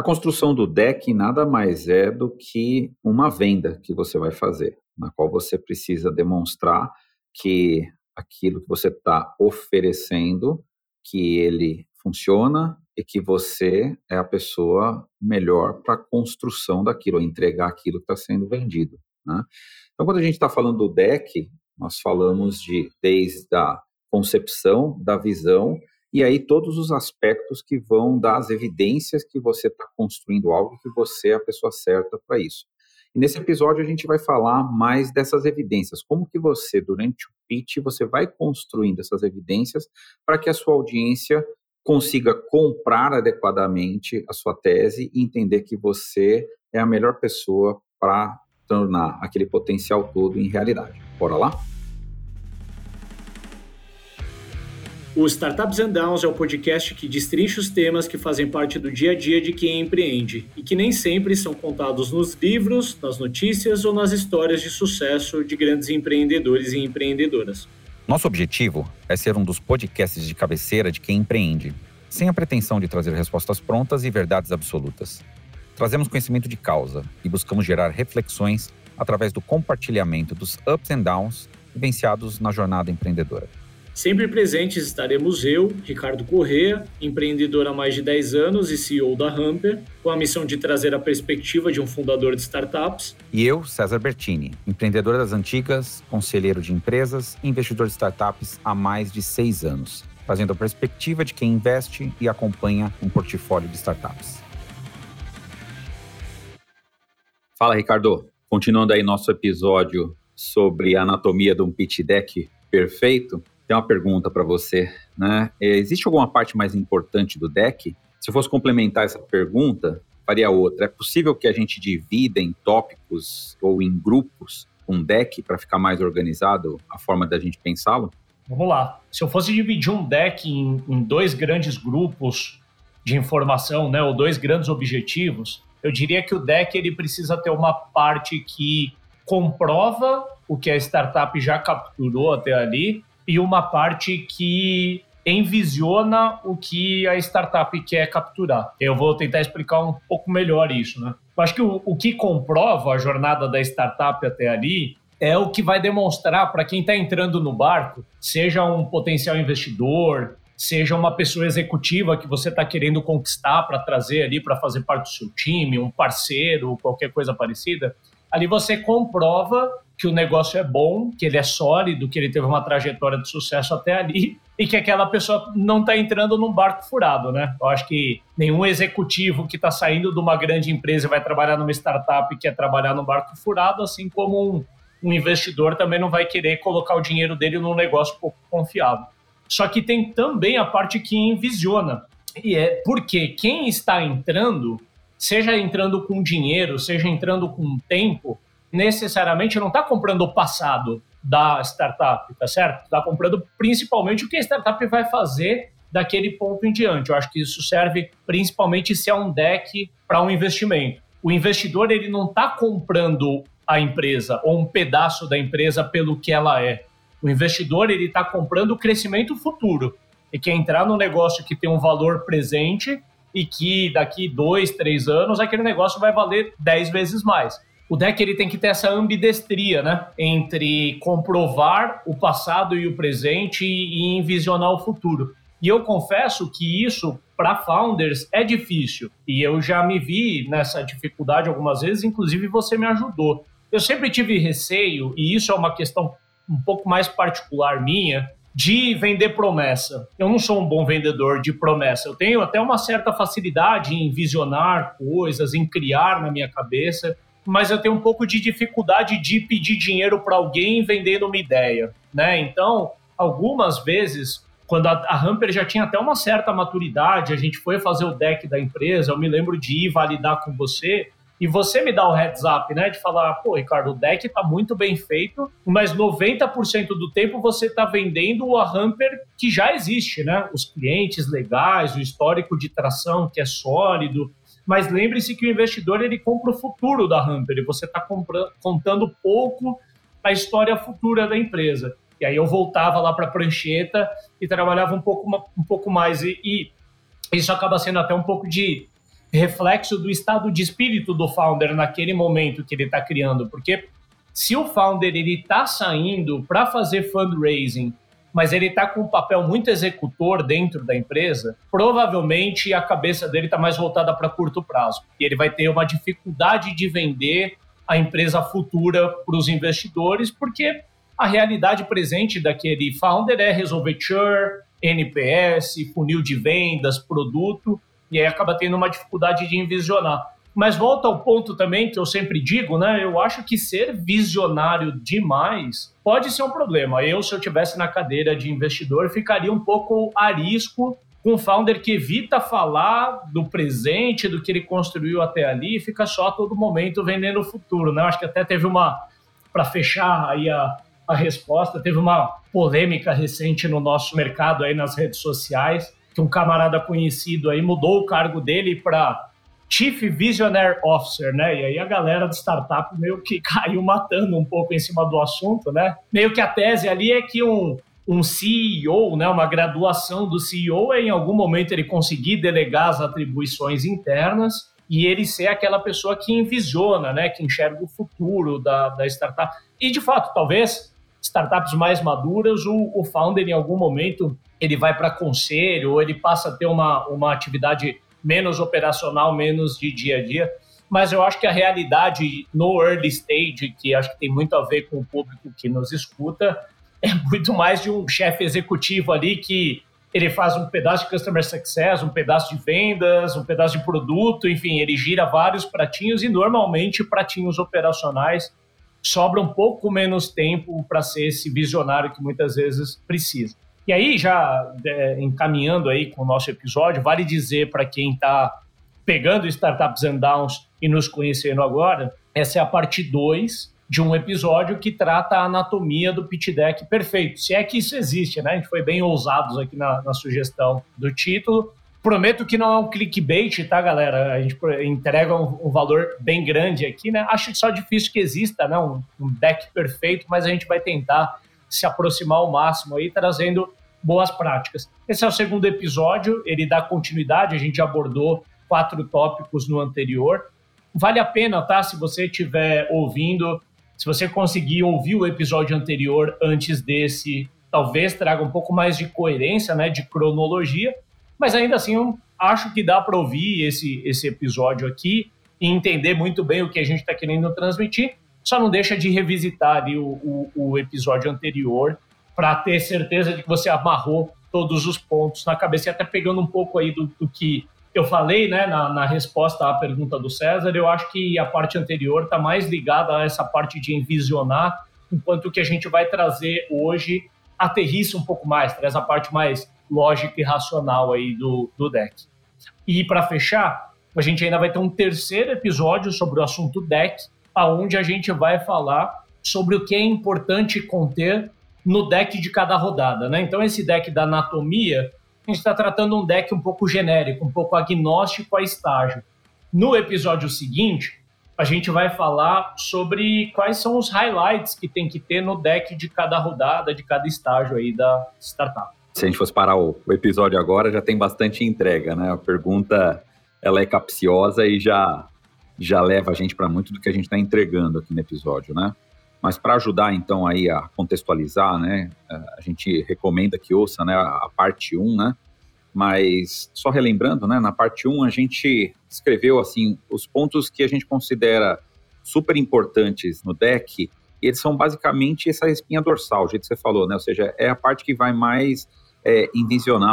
A construção do deck nada mais é do que uma venda que você vai fazer, na qual você precisa demonstrar que aquilo que você está oferecendo, que ele funciona e que você é a pessoa melhor para a construção daquilo, entregar aquilo que está sendo vendido. Né? Então, quando a gente está falando do deck, nós falamos de desde a concepção, da visão, e aí todos os aspectos que vão dar as evidências que você está construindo algo que você é a pessoa certa para isso. E nesse episódio a gente vai falar mais dessas evidências, como que você, durante o pitch, você vai construindo essas evidências para que a sua audiência consiga comprar adequadamente a sua tese e entender que você é a melhor pessoa para tornar aquele potencial todo em realidade. Bora lá? O Startups and Downs é o podcast que destrincha os temas que fazem parte do dia a dia de quem empreende e que nem sempre são contados nos livros, nas notícias ou nas histórias de sucesso de grandes empreendedores e empreendedoras. Nosso objetivo é ser um dos podcasts de cabeceira de quem empreende, sem a pretensão de trazer respostas prontas e verdades absolutas. Trazemos conhecimento de causa e buscamos gerar reflexões através do compartilhamento dos ups and downs vivenciados na jornada empreendedora. Sempre presentes estaremos eu, Ricardo Correa, empreendedor há mais de 10 anos e CEO da Hamper, com a missão de trazer a perspectiva de um fundador de startups. E eu, César Bertini, empreendedor das antigas, conselheiro de empresas e investidor de startups há mais de seis anos, trazendo a perspectiva de quem investe e acompanha um portfólio de startups. Fala, Ricardo. Continuando aí nosso episódio sobre a anatomia de um pitch deck perfeito, tem uma pergunta para você, né? É, existe alguma parte mais importante do deck? Se eu fosse complementar essa pergunta, faria outra. É possível que a gente divida em tópicos ou em grupos um deck para ficar mais organizado a forma da gente pensá-lo? Vamos lá. Se eu fosse dividir um deck em, em dois grandes grupos de informação, né, ou dois grandes objetivos, eu diria que o deck ele precisa ter uma parte que comprova o que a startup já capturou até ali e uma parte que envisiona o que a startup quer capturar. Eu vou tentar explicar um pouco melhor isso, né? Eu acho que o, o que comprova a jornada da startup até ali é o que vai demonstrar para quem está entrando no barco, seja um potencial investidor, seja uma pessoa executiva que você está querendo conquistar para trazer ali para fazer parte do seu time, um parceiro, qualquer coisa parecida, ali você comprova que o negócio é bom, que ele é sólido, que ele teve uma trajetória de sucesso até ali e que aquela pessoa não está entrando num barco furado, né? Eu acho que nenhum executivo que está saindo de uma grande empresa vai trabalhar numa startup quer trabalhar num barco furado, assim como um, um investidor também não vai querer colocar o dinheiro dele num negócio pouco confiável. Só que tem também a parte que envisiona. E é porque quem está entrando, seja entrando com dinheiro, seja entrando com tempo, necessariamente não está comprando o passado da startup, tá certo? Está comprando principalmente o que a startup vai fazer daquele ponto em diante. Eu acho que isso serve principalmente se é um deck para um investimento. O investidor ele não está comprando a empresa ou um pedaço da empresa pelo que ela é. O investidor ele está comprando o crescimento futuro e quer entrar no negócio que tem um valor presente e que daqui dois, três anos aquele negócio vai valer dez vezes mais o deck ele tem que ter essa ambidestria, né? Entre comprovar o passado e o presente e envisionar o futuro. E eu confesso que isso, para founders, é difícil. E eu já me vi nessa dificuldade algumas vezes, inclusive você me ajudou. Eu sempre tive receio, e isso é uma questão um pouco mais particular minha, de vender promessa. Eu não sou um bom vendedor de promessa. Eu tenho até uma certa facilidade em visionar coisas, em criar na minha cabeça mas eu tenho um pouco de dificuldade de pedir dinheiro para alguém vendendo uma ideia, né? Então, algumas vezes, quando a, a Hamper já tinha até uma certa maturidade, a gente foi fazer o deck da empresa, eu me lembro de ir validar com você, e você me dá o heads up, né? De falar, pô, Ricardo, o deck está muito bem feito, mas 90% do tempo você está vendendo a Hamper que já existe, né? Os clientes legais, o histórico de tração que é sólido, mas lembre-se que o investidor ele compra o futuro da Hunter e você está contando pouco a história futura da empresa. E aí eu voltava lá para a prancheta e trabalhava um pouco, um pouco mais. E, e, isso acaba sendo até um pouco de reflexo do estado de espírito do founder naquele momento que ele está criando, porque se o founder ele está saindo para fazer fundraising, mas ele está com um papel muito executor dentro da empresa, provavelmente a cabeça dele está mais voltada para curto prazo. E ele vai ter uma dificuldade de vender a empresa futura para os investidores, porque a realidade presente daquele founder é resolver churn, NPS, funil de vendas, produto, e aí acaba tendo uma dificuldade de envisionar. Mas volta ao ponto também que eu sempre digo, né? Eu acho que ser visionário demais pode ser um problema. Eu, se eu tivesse na cadeira de investidor, ficaria um pouco a risco com um founder que evita falar do presente, do que ele construiu até ali, e fica só a todo momento vendendo o futuro, né? Acho que até teve uma, para fechar aí a, a resposta, teve uma polêmica recente no nosso mercado aí nas redes sociais, que um camarada conhecido aí mudou o cargo dele para Chief Visionary Officer, né? E aí a galera de startup meio que caiu matando um pouco em cima do assunto, né? Meio que a tese ali é que um, um CEO, né, uma graduação do CEO é em algum momento ele conseguir delegar as atribuições internas e ele ser aquela pessoa que envisiona, né, que enxerga o futuro da, da startup. E de fato, talvez startups mais maduras, o, o founder em algum momento ele vai para conselho ou ele passa a ter uma, uma atividade menos operacional, menos de dia a dia. Mas eu acho que a realidade no early stage, que acho que tem muito a ver com o público que nos escuta, é muito mais de um chefe executivo ali que ele faz um pedaço de customer success, um pedaço de vendas, um pedaço de produto, enfim, ele gira vários pratinhos e normalmente pratinhos operacionais sobra um pouco menos tempo para ser esse visionário que muitas vezes precisa. E aí, já é, encaminhando aí com o nosso episódio, vale dizer para quem está pegando Startups and Downs e nos conhecendo agora, essa é a parte 2 de um episódio que trata a anatomia do pitch deck perfeito. Se é que isso existe, né? A gente foi bem ousados aqui na, na sugestão do título. Prometo que não é um clickbait, tá, galera? A gente entrega um, um, valor bem grande aqui, né? Acho só difícil que exista, né? Um, um deck perfeito, mas a gente vai tentar se aproximar ao máximo aí, trazendo boas práticas. Esse é o segundo episódio, ele dá continuidade, a gente abordou quatro tópicos no anterior. Vale a pena, tá? Se você estiver ouvindo, se você conseguir ouvir o episódio anterior antes desse, talvez traga um pouco mais de coerência, né, de cronologia, mas ainda assim eu acho que dá para ouvir esse, esse episódio aqui e entender muito bem o que a gente está querendo transmitir só não deixa de revisitar o, o, o episódio anterior para ter certeza de que você amarrou todos os pontos na cabeça e até pegando um pouco aí do, do que eu falei, né, na, na, resposta à pergunta do César, eu acho que a parte anterior está mais ligada a essa parte de envisionar, enquanto que a gente vai trazer hoje aterrissa um pouco mais, traz a parte mais lógica e racional aí do, do deck. E para fechar, a gente ainda vai ter um terceiro episódio sobre o assunto deck, aonde a gente vai falar sobre o que é importante conter no deck de cada rodada, né? Então esse deck da anatomia, a gente está tratando um deck um pouco genérico, um pouco agnóstico a estágio. No episódio seguinte, a gente vai falar sobre quais são os highlights que tem que ter no deck de cada rodada, de cada estágio aí da startup. Se a gente fosse parar o, o episódio agora, já tem bastante entrega, né? A pergunta ela é capciosa e já já leva a gente para muito do que a gente está entregando aqui no episódio, né? Mas para ajudar então aí a contextualizar, né, a gente recomenda que ouça, né, a parte 1, né? Mas só relembrando, né, na parte 1 a gente escreveu assim os pontos que a gente considera super importantes no deck, e eles são basicamente essa espinha dorsal, o jeito que você falou, né? Ou seja, é a parte que vai mais é,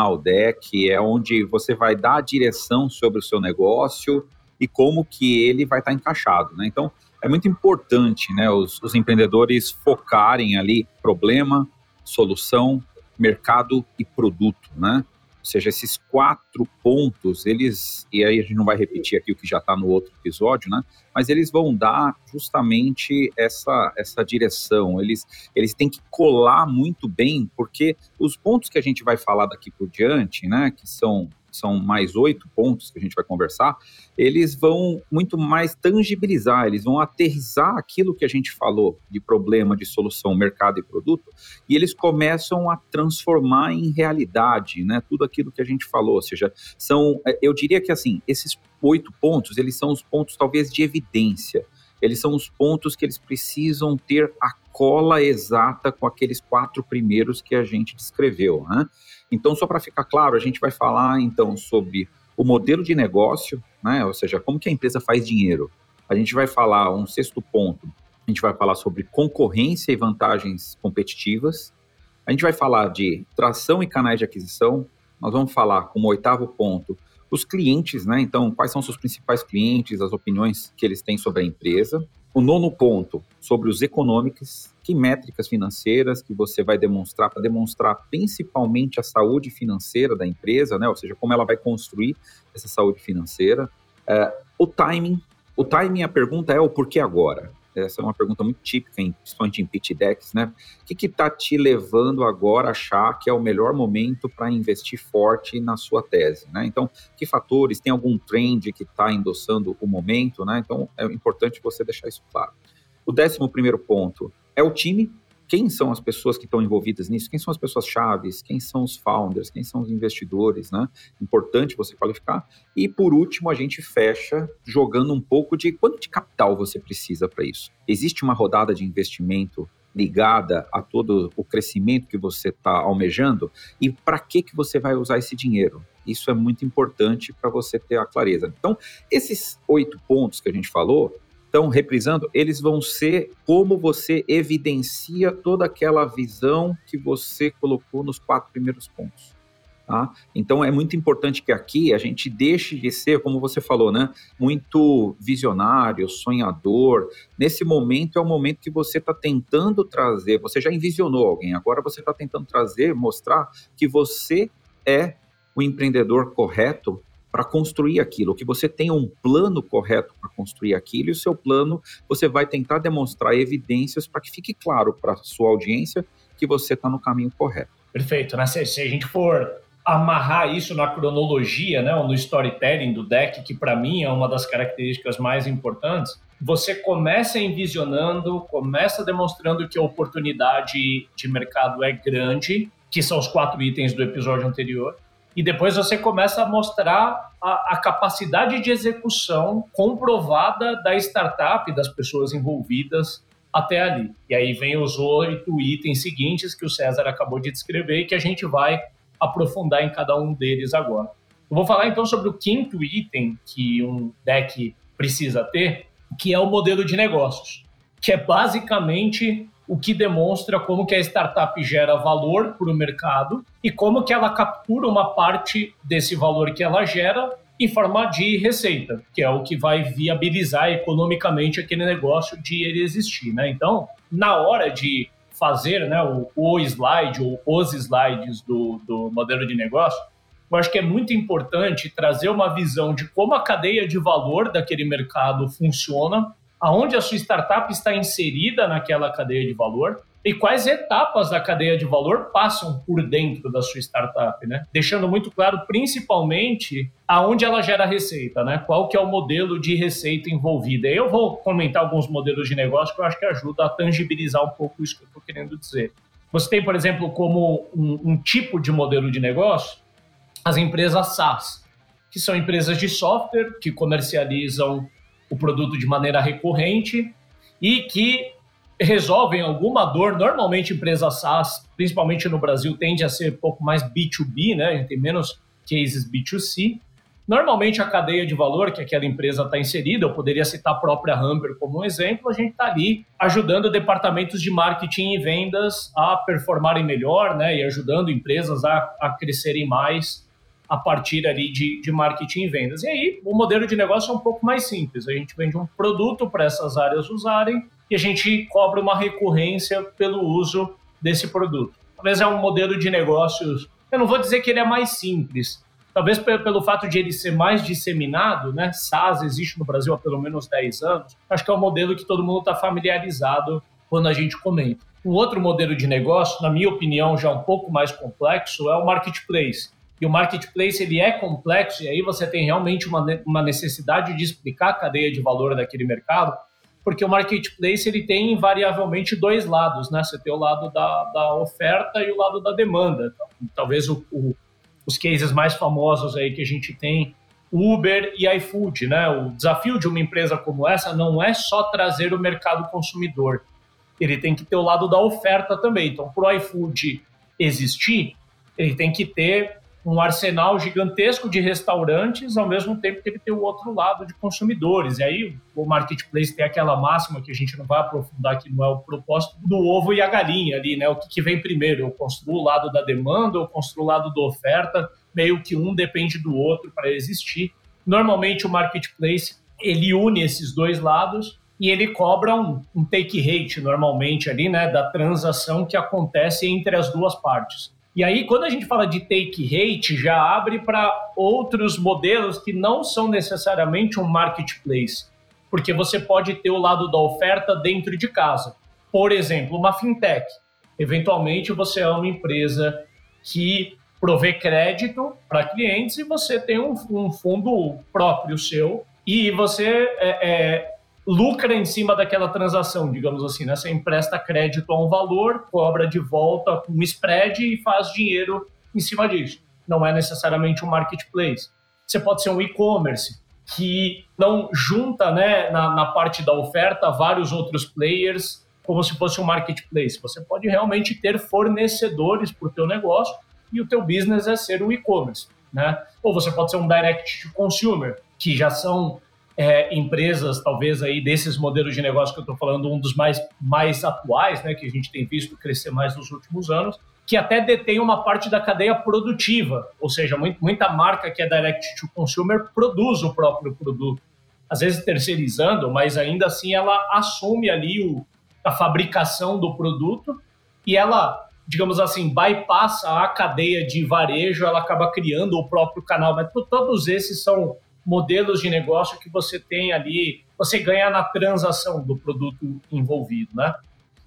o deck, é onde você vai dar a direção sobre o seu negócio e como que ele vai estar tá encaixado, né? Então, é muito importante, né, os, os empreendedores focarem ali problema, solução, mercado e produto, né? Ou seja, esses quatro pontos, eles, e aí a gente não vai repetir aqui o que já está no outro episódio, né? Mas eles vão dar justamente essa, essa direção. Eles, eles têm que colar muito bem, porque os pontos que a gente vai falar daqui por diante, né? Que são são mais oito pontos que a gente vai conversar, eles vão muito mais tangibilizar, eles vão aterrizar aquilo que a gente falou de problema, de solução, mercado e produto, e eles começam a transformar em realidade, né? Tudo aquilo que a gente falou, ou seja, são, é, eu diria que assim, esses oito pontos, eles são os pontos talvez de evidência, eles são os pontos que eles precisam ter a cola exata com aqueles quatro primeiros que a gente descreveu, né? Então, só para ficar claro, a gente vai falar então sobre o modelo de negócio, né? Ou seja, como que a empresa faz dinheiro. A gente vai falar um sexto ponto. A gente vai falar sobre concorrência e vantagens competitivas. A gente vai falar de tração e canais de aquisição. Nós vamos falar como oitavo ponto os clientes, né? Então, quais são seus principais clientes, as opiniões que eles têm sobre a empresa. O nono ponto, sobre os econômicos, que métricas financeiras que você vai demonstrar para demonstrar principalmente a saúde financeira da empresa, né? Ou seja, como ela vai construir essa saúde financeira. É, o timing, o timing, a pergunta é o porquê agora? Essa é uma pergunta muito típica, em, principalmente em pitch decks, né? O que está te levando agora a achar que é o melhor momento para investir forte na sua tese, né? Então, que fatores, tem algum trend que está endossando o momento, né? Então, é importante você deixar isso claro. O décimo primeiro ponto é o time, quem são as pessoas que estão envolvidas nisso, quem são as pessoas chaves, quem são os founders, quem são os investidores, né? Importante você qualificar. E por último, a gente fecha jogando um pouco de quanto de capital você precisa para isso. Existe uma rodada de investimento ligada a todo o crescimento que você está almejando e para que que você vai usar esse dinheiro? Isso é muito importante para você ter a clareza. Então, esses oito pontos que a gente falou, então, reprisando, eles vão ser como você evidencia toda aquela visão que você colocou nos quatro primeiros pontos. Tá? Então, é muito importante que aqui a gente deixe de ser, como você falou, né, muito visionário, sonhador. Nesse momento é o momento que você está tentando trazer, você já envisionou alguém, agora você está tentando trazer, mostrar que você é o empreendedor correto para construir aquilo, que você tenha um plano correto para construir aquilo, e o seu plano você vai tentar demonstrar evidências para que fique claro para a sua audiência que você está no caminho correto. Perfeito, né? Se, se, a gente for amarrar isso na cronologia, né, ou no storytelling do deck, que para mim é uma das características mais importantes, você começa envisionando, começa demonstrando que a oportunidade de mercado é grande, que são os quatro itens do episódio anterior, e depois você começa a mostrar a, a, capacidade de execução comprovada da startup, das pessoas envolvidas até ali. E aí vem os oito itens seguintes que o César acabou de descrever e que a gente vai aprofundar em cada um deles agora. Eu vou falar então sobre o quinto item que um deck precisa ter, que é o modelo de negócios, que é basicamente o que demonstra como que a startup gera valor para o mercado e como que ela captura uma parte desse valor que ela gera em forma de receita, que é o que vai viabilizar economicamente aquele negócio de ele existir, né? Então, na hora de fazer né, o, o slide ou os slides do, do modelo de negócio, eu acho que é muito importante trazer uma visão de como a cadeia de valor daquele mercado funciona aonde a sua startup está inserida naquela cadeia de valor e quais etapas da cadeia de valor passam por dentro da sua startup, né? Deixando muito claro, principalmente, aonde ela gera receita, né? Qual que é o modelo de receita envolvida. Eu vou comentar alguns modelos de negócio que eu acho que ajuda a tangibilizar um pouco isso que eu estou querendo dizer. Você tem, por exemplo, como um, um tipo de modelo de negócio as empresas SaaS, que são empresas de software que comercializam o produto de maneira recorrente e que resolvem alguma dor. Normalmente, empresas SaaS, principalmente no Brasil, tende a ser um pouco mais B2B, né? A gente tem menos cases B2C. Normalmente, a cadeia de valor que aquela empresa está inserida, eu poderia citar a própria Humber como um exemplo, a gente está ali ajudando departamentos de marketing e vendas a performarem melhor, né? E ajudando empresas a, a crescerem mais a partir ali de, de marketing e vendas. E aí o modelo de negócio é um pouco mais simples. A gente vende um produto para essas áreas usarem e a gente cobra uma recorrência pelo uso desse produto. Talvez é um modelo de negócios, eu não vou dizer que ele é mais simples, talvez pelo fato de ele ser mais disseminado, né? SaaS existe no Brasil há pelo menos 10 anos, acho que é um modelo que todo mundo está familiarizado quando a gente comenta. Um outro modelo de negócio, na minha opinião, já um pouco mais complexo, é o marketplace e o marketplace ele é complexo, e aí você tem realmente uma, uma necessidade de explicar a cadeia de valor daquele mercado, porque o marketplace ele tem invariavelmente dois lados, né? Você tem o lado da, da oferta e o lado da demanda. Então, talvez o, o, os cases mais famosos aí que a gente tem, Uber e iFood, né? O desafio de uma empresa como essa não é só trazer o mercado consumidor, ele tem que ter o lado da oferta também. Então, para o iFood existir, ele tem que ter um arsenal gigantesco de restaurantes, ao mesmo tempo que ele tem o outro lado de consumidores. E aí o marketplace tem aquela máxima que a gente não vai aprofundar, que não é o propósito do ovo e a galinha ali, né? O que, que vem primeiro? Eu construo o lado da demanda, eu construo o lado da oferta, meio que um depende do outro para existir. Normalmente o marketplace ele une esses dois lados e ele cobra um, um take rate normalmente ali, né, da transação que acontece entre as duas partes. E aí, quando a gente fala de take rate, já abre para outros modelos que não são necessariamente um marketplace, porque você pode ter o lado da oferta dentro de casa. Por exemplo, uma fintech. Eventualmente, você é uma empresa que provê crédito para clientes e você tem um, um, fundo próprio seu e você é, é, lucra em cima daquela transação, digamos assim, né? Você empresta crédito a um valor, cobra de volta um spread e faz dinheiro em cima disso. Não é necessariamente um marketplace. Você pode ser um e-commerce que não junta, né, na, na parte da oferta vários outros players como se fosse um marketplace. Você pode realmente ter fornecedores para o teu negócio e o teu business é ser um e-commerce, né? Ou você pode ser um direct to consumer, que já são é, empresas, talvez aí desses modelos de negócio que eu estou falando, um dos mais, mais atuais, né, que a gente tem visto crescer mais nos últimos anos, que até detém uma parte da cadeia produtiva, ou seja, muita marca que é direct to consumer produz o próprio produto, às vezes terceirizando, mas ainda assim ela assume ali o, a fabricação do produto e ela, digamos assim, bypassa a cadeia de varejo, ela acaba criando o próprio canal, mas todos esses são modelos de negócio que você tem ali, você ganha na transação do produto envolvido, né?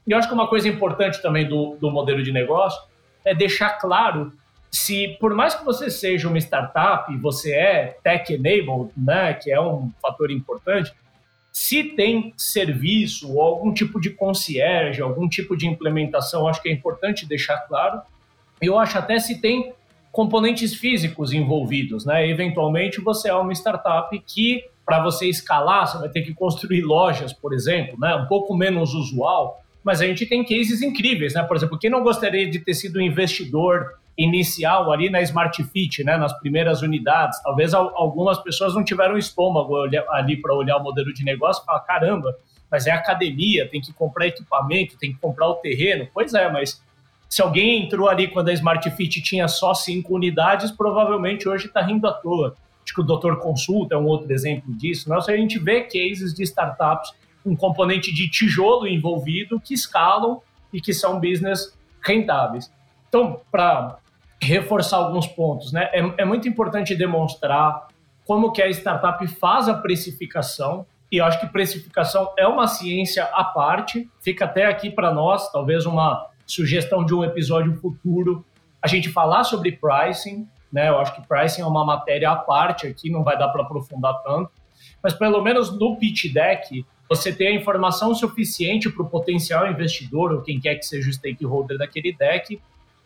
E eu acho que uma coisa importante também do, do modelo de negócio é deixar claro se, por mais que você seja uma startup, você é tech-enabled, né, que é um fator importante, se tem serviço ou algum tipo de concierge, algum tipo de implementação, acho que é importante deixar claro. Eu acho até se tem componentes físicos envolvidos, né? Eventualmente você é uma startup que para você escalar, você vai ter que construir lojas, por exemplo, né? Um pouco menos usual, mas a gente tem cases incríveis, né? Por exemplo, quem não gostaria de ter sido investidor inicial ali na Smart Fit, né? Nas primeiras unidades, talvez algumas pessoas não tiveram estômago ali para olhar o modelo de negócio e falar, caramba, mas é academia, tem que comprar equipamento, tem que comprar o terreno. Pois é, mas se alguém entrou ali quando a Smart Fit tinha só cinco unidades, provavelmente hoje está rindo à toa. Acho que o Doutor Consulta é um outro exemplo disso. Né? a gente vê cases de startups com componente de tijolo envolvido que escalam e que são business rentáveis. Então, para reforçar alguns pontos, né? É, é, muito importante demonstrar como que a startup faz a precificação e eu acho que precificação é uma ciência à parte. Fica até aqui para nós, talvez uma sugestão de um episódio futuro, a gente falar sobre pricing, né? Eu acho que pricing é uma matéria à parte aqui, não vai dar para aprofundar tanto, mas pelo menos no pitch deck você tem a informação suficiente para o potencial investidor ou quem quer que seja o stakeholder daquele deck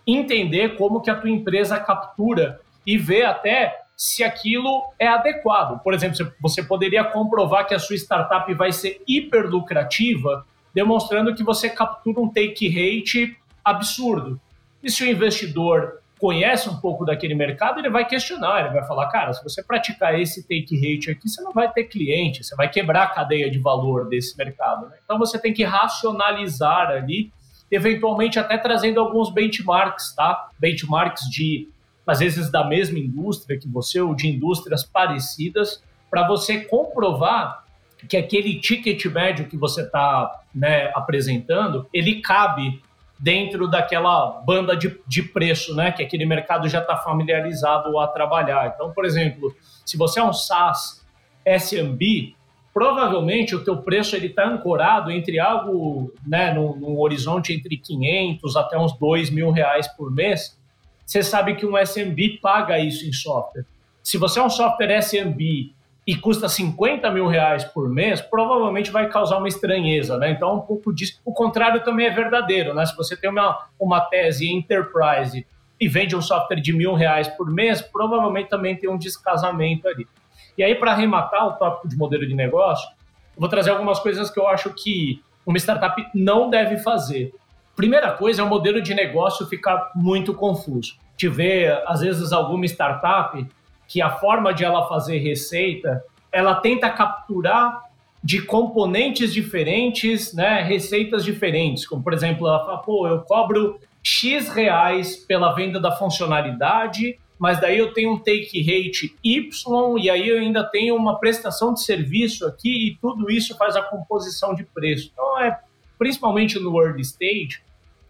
entender como que a tua empresa captura e ver até se aquilo é adequado. Por exemplo, você poderia comprovar que a sua startup vai ser hiper lucrativa demonstrando que você captura um take rate absurdo. E se o investidor conhece um pouco daquele mercado, ele vai questionar, ele vai falar, cara, se você praticar esse take rate aqui, você não vai ter cliente, você vai quebrar a cadeia de valor desse mercado. Né? Então você tem que racionalizar ali, eventualmente até trazendo alguns benchmarks, tá? Benchmarks de, às vezes, da mesma indústria que você, ou de indústrias parecidas, para você comprovar que aquele ticket médio que você está né, apresentando, ele cabe dentro daquela banda de, de preço, né, que aquele mercado já está familiarizado a trabalhar. Então, por exemplo, se você é um SaaS SMB, provavelmente o teu preço ele está ancorado entre algo, né, no, no, horizonte entre 500 até uns 2 mil reais por mês, você sabe que um SMB paga isso em software. Se você é um software SMB e custa 50 mil reais por mês, provavelmente vai causar uma estranheza, né? Então, um pouco disso. O contrário também é verdadeiro, né? Se você tem uma, uma tese enterprise e vende um software de mil reais por mês, provavelmente também tem um descasamento ali. E aí, para arrematar o tópico de modelo de negócio, vou trazer algumas coisas que eu acho que uma startup não deve fazer. Primeira coisa é o modelo de negócio ficar muito confuso. Te vê, às vezes, alguma startup que a forma de ela fazer receita, ela tenta capturar de componentes diferentes, né, receitas diferentes. Como, por exemplo, ela fala, pô, eu cobro X reais pela venda da funcionalidade mas daí eu tenho um take rate Y e aí eu ainda tenho uma prestação de serviço aqui e tudo isso faz a composição de preço. Então, é, principalmente no early stage,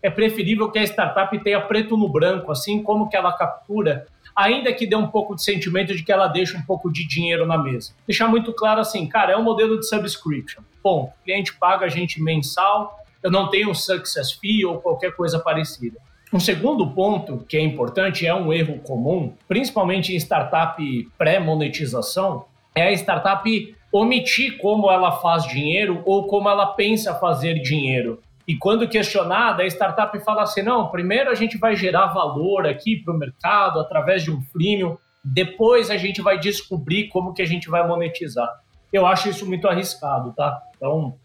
é preferível que a startup tenha preto no branco, assim como que ela captura, ainda que dê um pouco de sentimento de que ela deixa um pouco de dinheiro na mesa. Deixar muito claro assim, cara, é um modelo de subscription. Bom, o cliente paga a gente mensal, eu não tenho success fee ou qualquer coisa parecida. Um segundo ponto que é importante, é um erro comum, principalmente em startup pré-monetização, é a startup omitir como ela faz dinheiro ou como ela pensa fazer dinheiro. E quando questionada, a startup fala assim: não, primeiro a gente vai gerar valor aqui para o mercado através de um freemium, depois a gente vai descobrir como que a gente vai monetizar. Eu acho isso muito arriscado, tá? Então,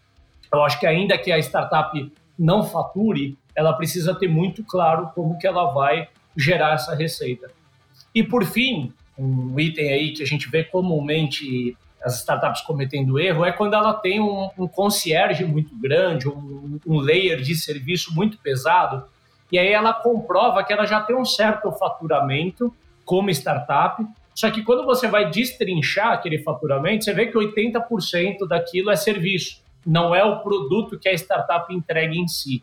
eu acho que ainda que a startup não fature, ela precisa ter muito claro como que ela vai gerar essa receita. E por fim, um item aí que a gente vê comumente as startups cometendo erro é quando ela tem um, um concierge muito grande, um, um layer de serviço muito pesado, e aí ela comprova que ela já tem um certo faturamento como startup, só que quando você vai destrinchar aquele faturamento, você vê que 80% daquilo é serviço, não é o produto que a startup entrega em si.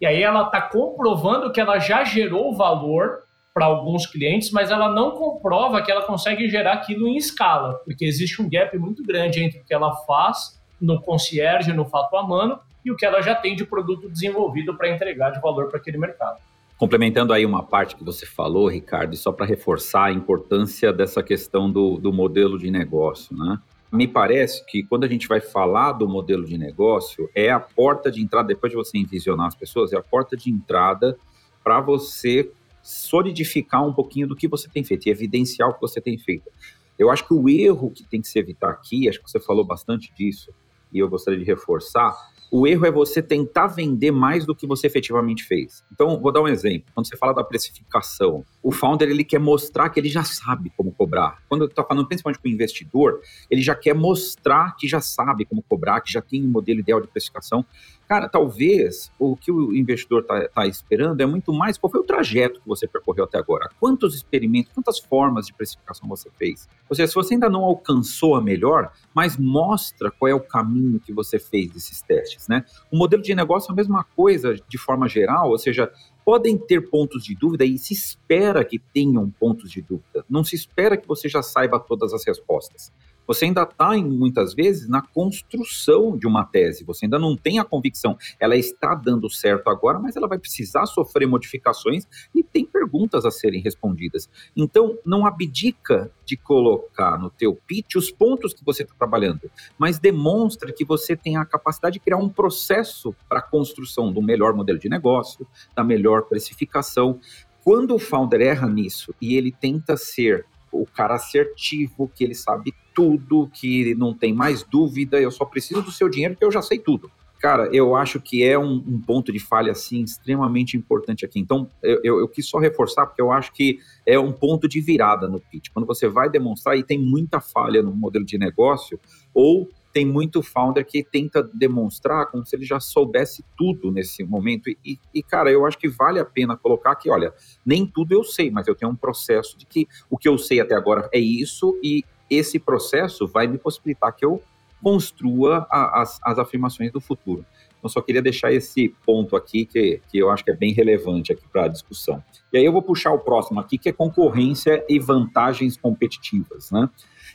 E aí ela está comprovando que ela já gerou valor para alguns clientes, mas ela não comprova que ela consegue gerar aquilo em escala, porque existe um gap muito grande entre o que ela faz no concierge, no fato a mano, e o que ela já tem de produto desenvolvido para entregar de valor para aquele mercado. Complementando aí uma parte que você falou, Ricardo, e só para reforçar a importância dessa questão do, do modelo de negócio, né? me parece que quando a gente vai falar do modelo de negócio, é a porta de entrada, depois de você envisionar as pessoas, é a porta de entrada para você solidificar um pouquinho do que você tem feito e evidenciar o que você tem feito. Eu acho que o erro que tem que se evitar aqui, acho que você falou bastante disso, e eu gostaria de reforçar, o erro é você tentar vender mais do que você efetivamente fez. Então, vou dar um exemplo. Quando você fala da precificação, o founder ele quer mostrar que ele já sabe como cobrar. Quando eu estou falando principalmente com o investidor, ele já quer mostrar que já sabe como cobrar, que já tem um modelo ideal de precificação. Cara, talvez o que o investidor está tá esperando é muito mais qual foi o trajeto que você percorreu até agora. Quantos experimentos, quantas formas de precificação você fez. Ou seja, se você ainda não alcançou a melhor, mas mostra qual é o caminho que você fez desses testes, né? O modelo de negócio é a mesma coisa de forma geral, ou seja, podem ter pontos de dúvida e se espera que tenham pontos de dúvida. Não se espera que você já saiba todas as respostas. Você ainda está, muitas vezes, na construção de uma tese, você ainda não tem a convicção. Ela está dando certo agora, mas ela vai precisar sofrer modificações e tem perguntas a serem respondidas. Então, não abdica de colocar no teu pitch os pontos que você está trabalhando, mas demonstra que você tem a capacidade de criar um processo para a construção do melhor modelo de negócio, da melhor precificação. Quando o founder erra nisso e ele tenta ser o cara assertivo, que ele sabe tudo, que não tem mais dúvida, eu só preciso do seu dinheiro porque eu já sei tudo. Cara, eu acho que é um, um ponto de falha, assim, extremamente importante aqui. Então, eu, eu, eu, quis só reforçar, porque eu acho que é um ponto de virada no pitch. Quando você vai demonstrar, e tem muita falha no modelo de negócio, ou tem muito founder que tenta demonstrar como se ele já soubesse tudo nesse momento. E, e, cara, eu acho que vale a pena colocar que, olha, nem tudo eu sei, mas eu tenho um processo de que o que eu sei até agora é isso, e esse processo vai me possibilitar que eu construa a, as, as afirmações do futuro. Então, só queria deixar esse ponto aqui que, que eu acho que é bem relevante aqui para a discussão. E aí eu vou puxar o próximo aqui, que é concorrência e vantagens competitivas, né?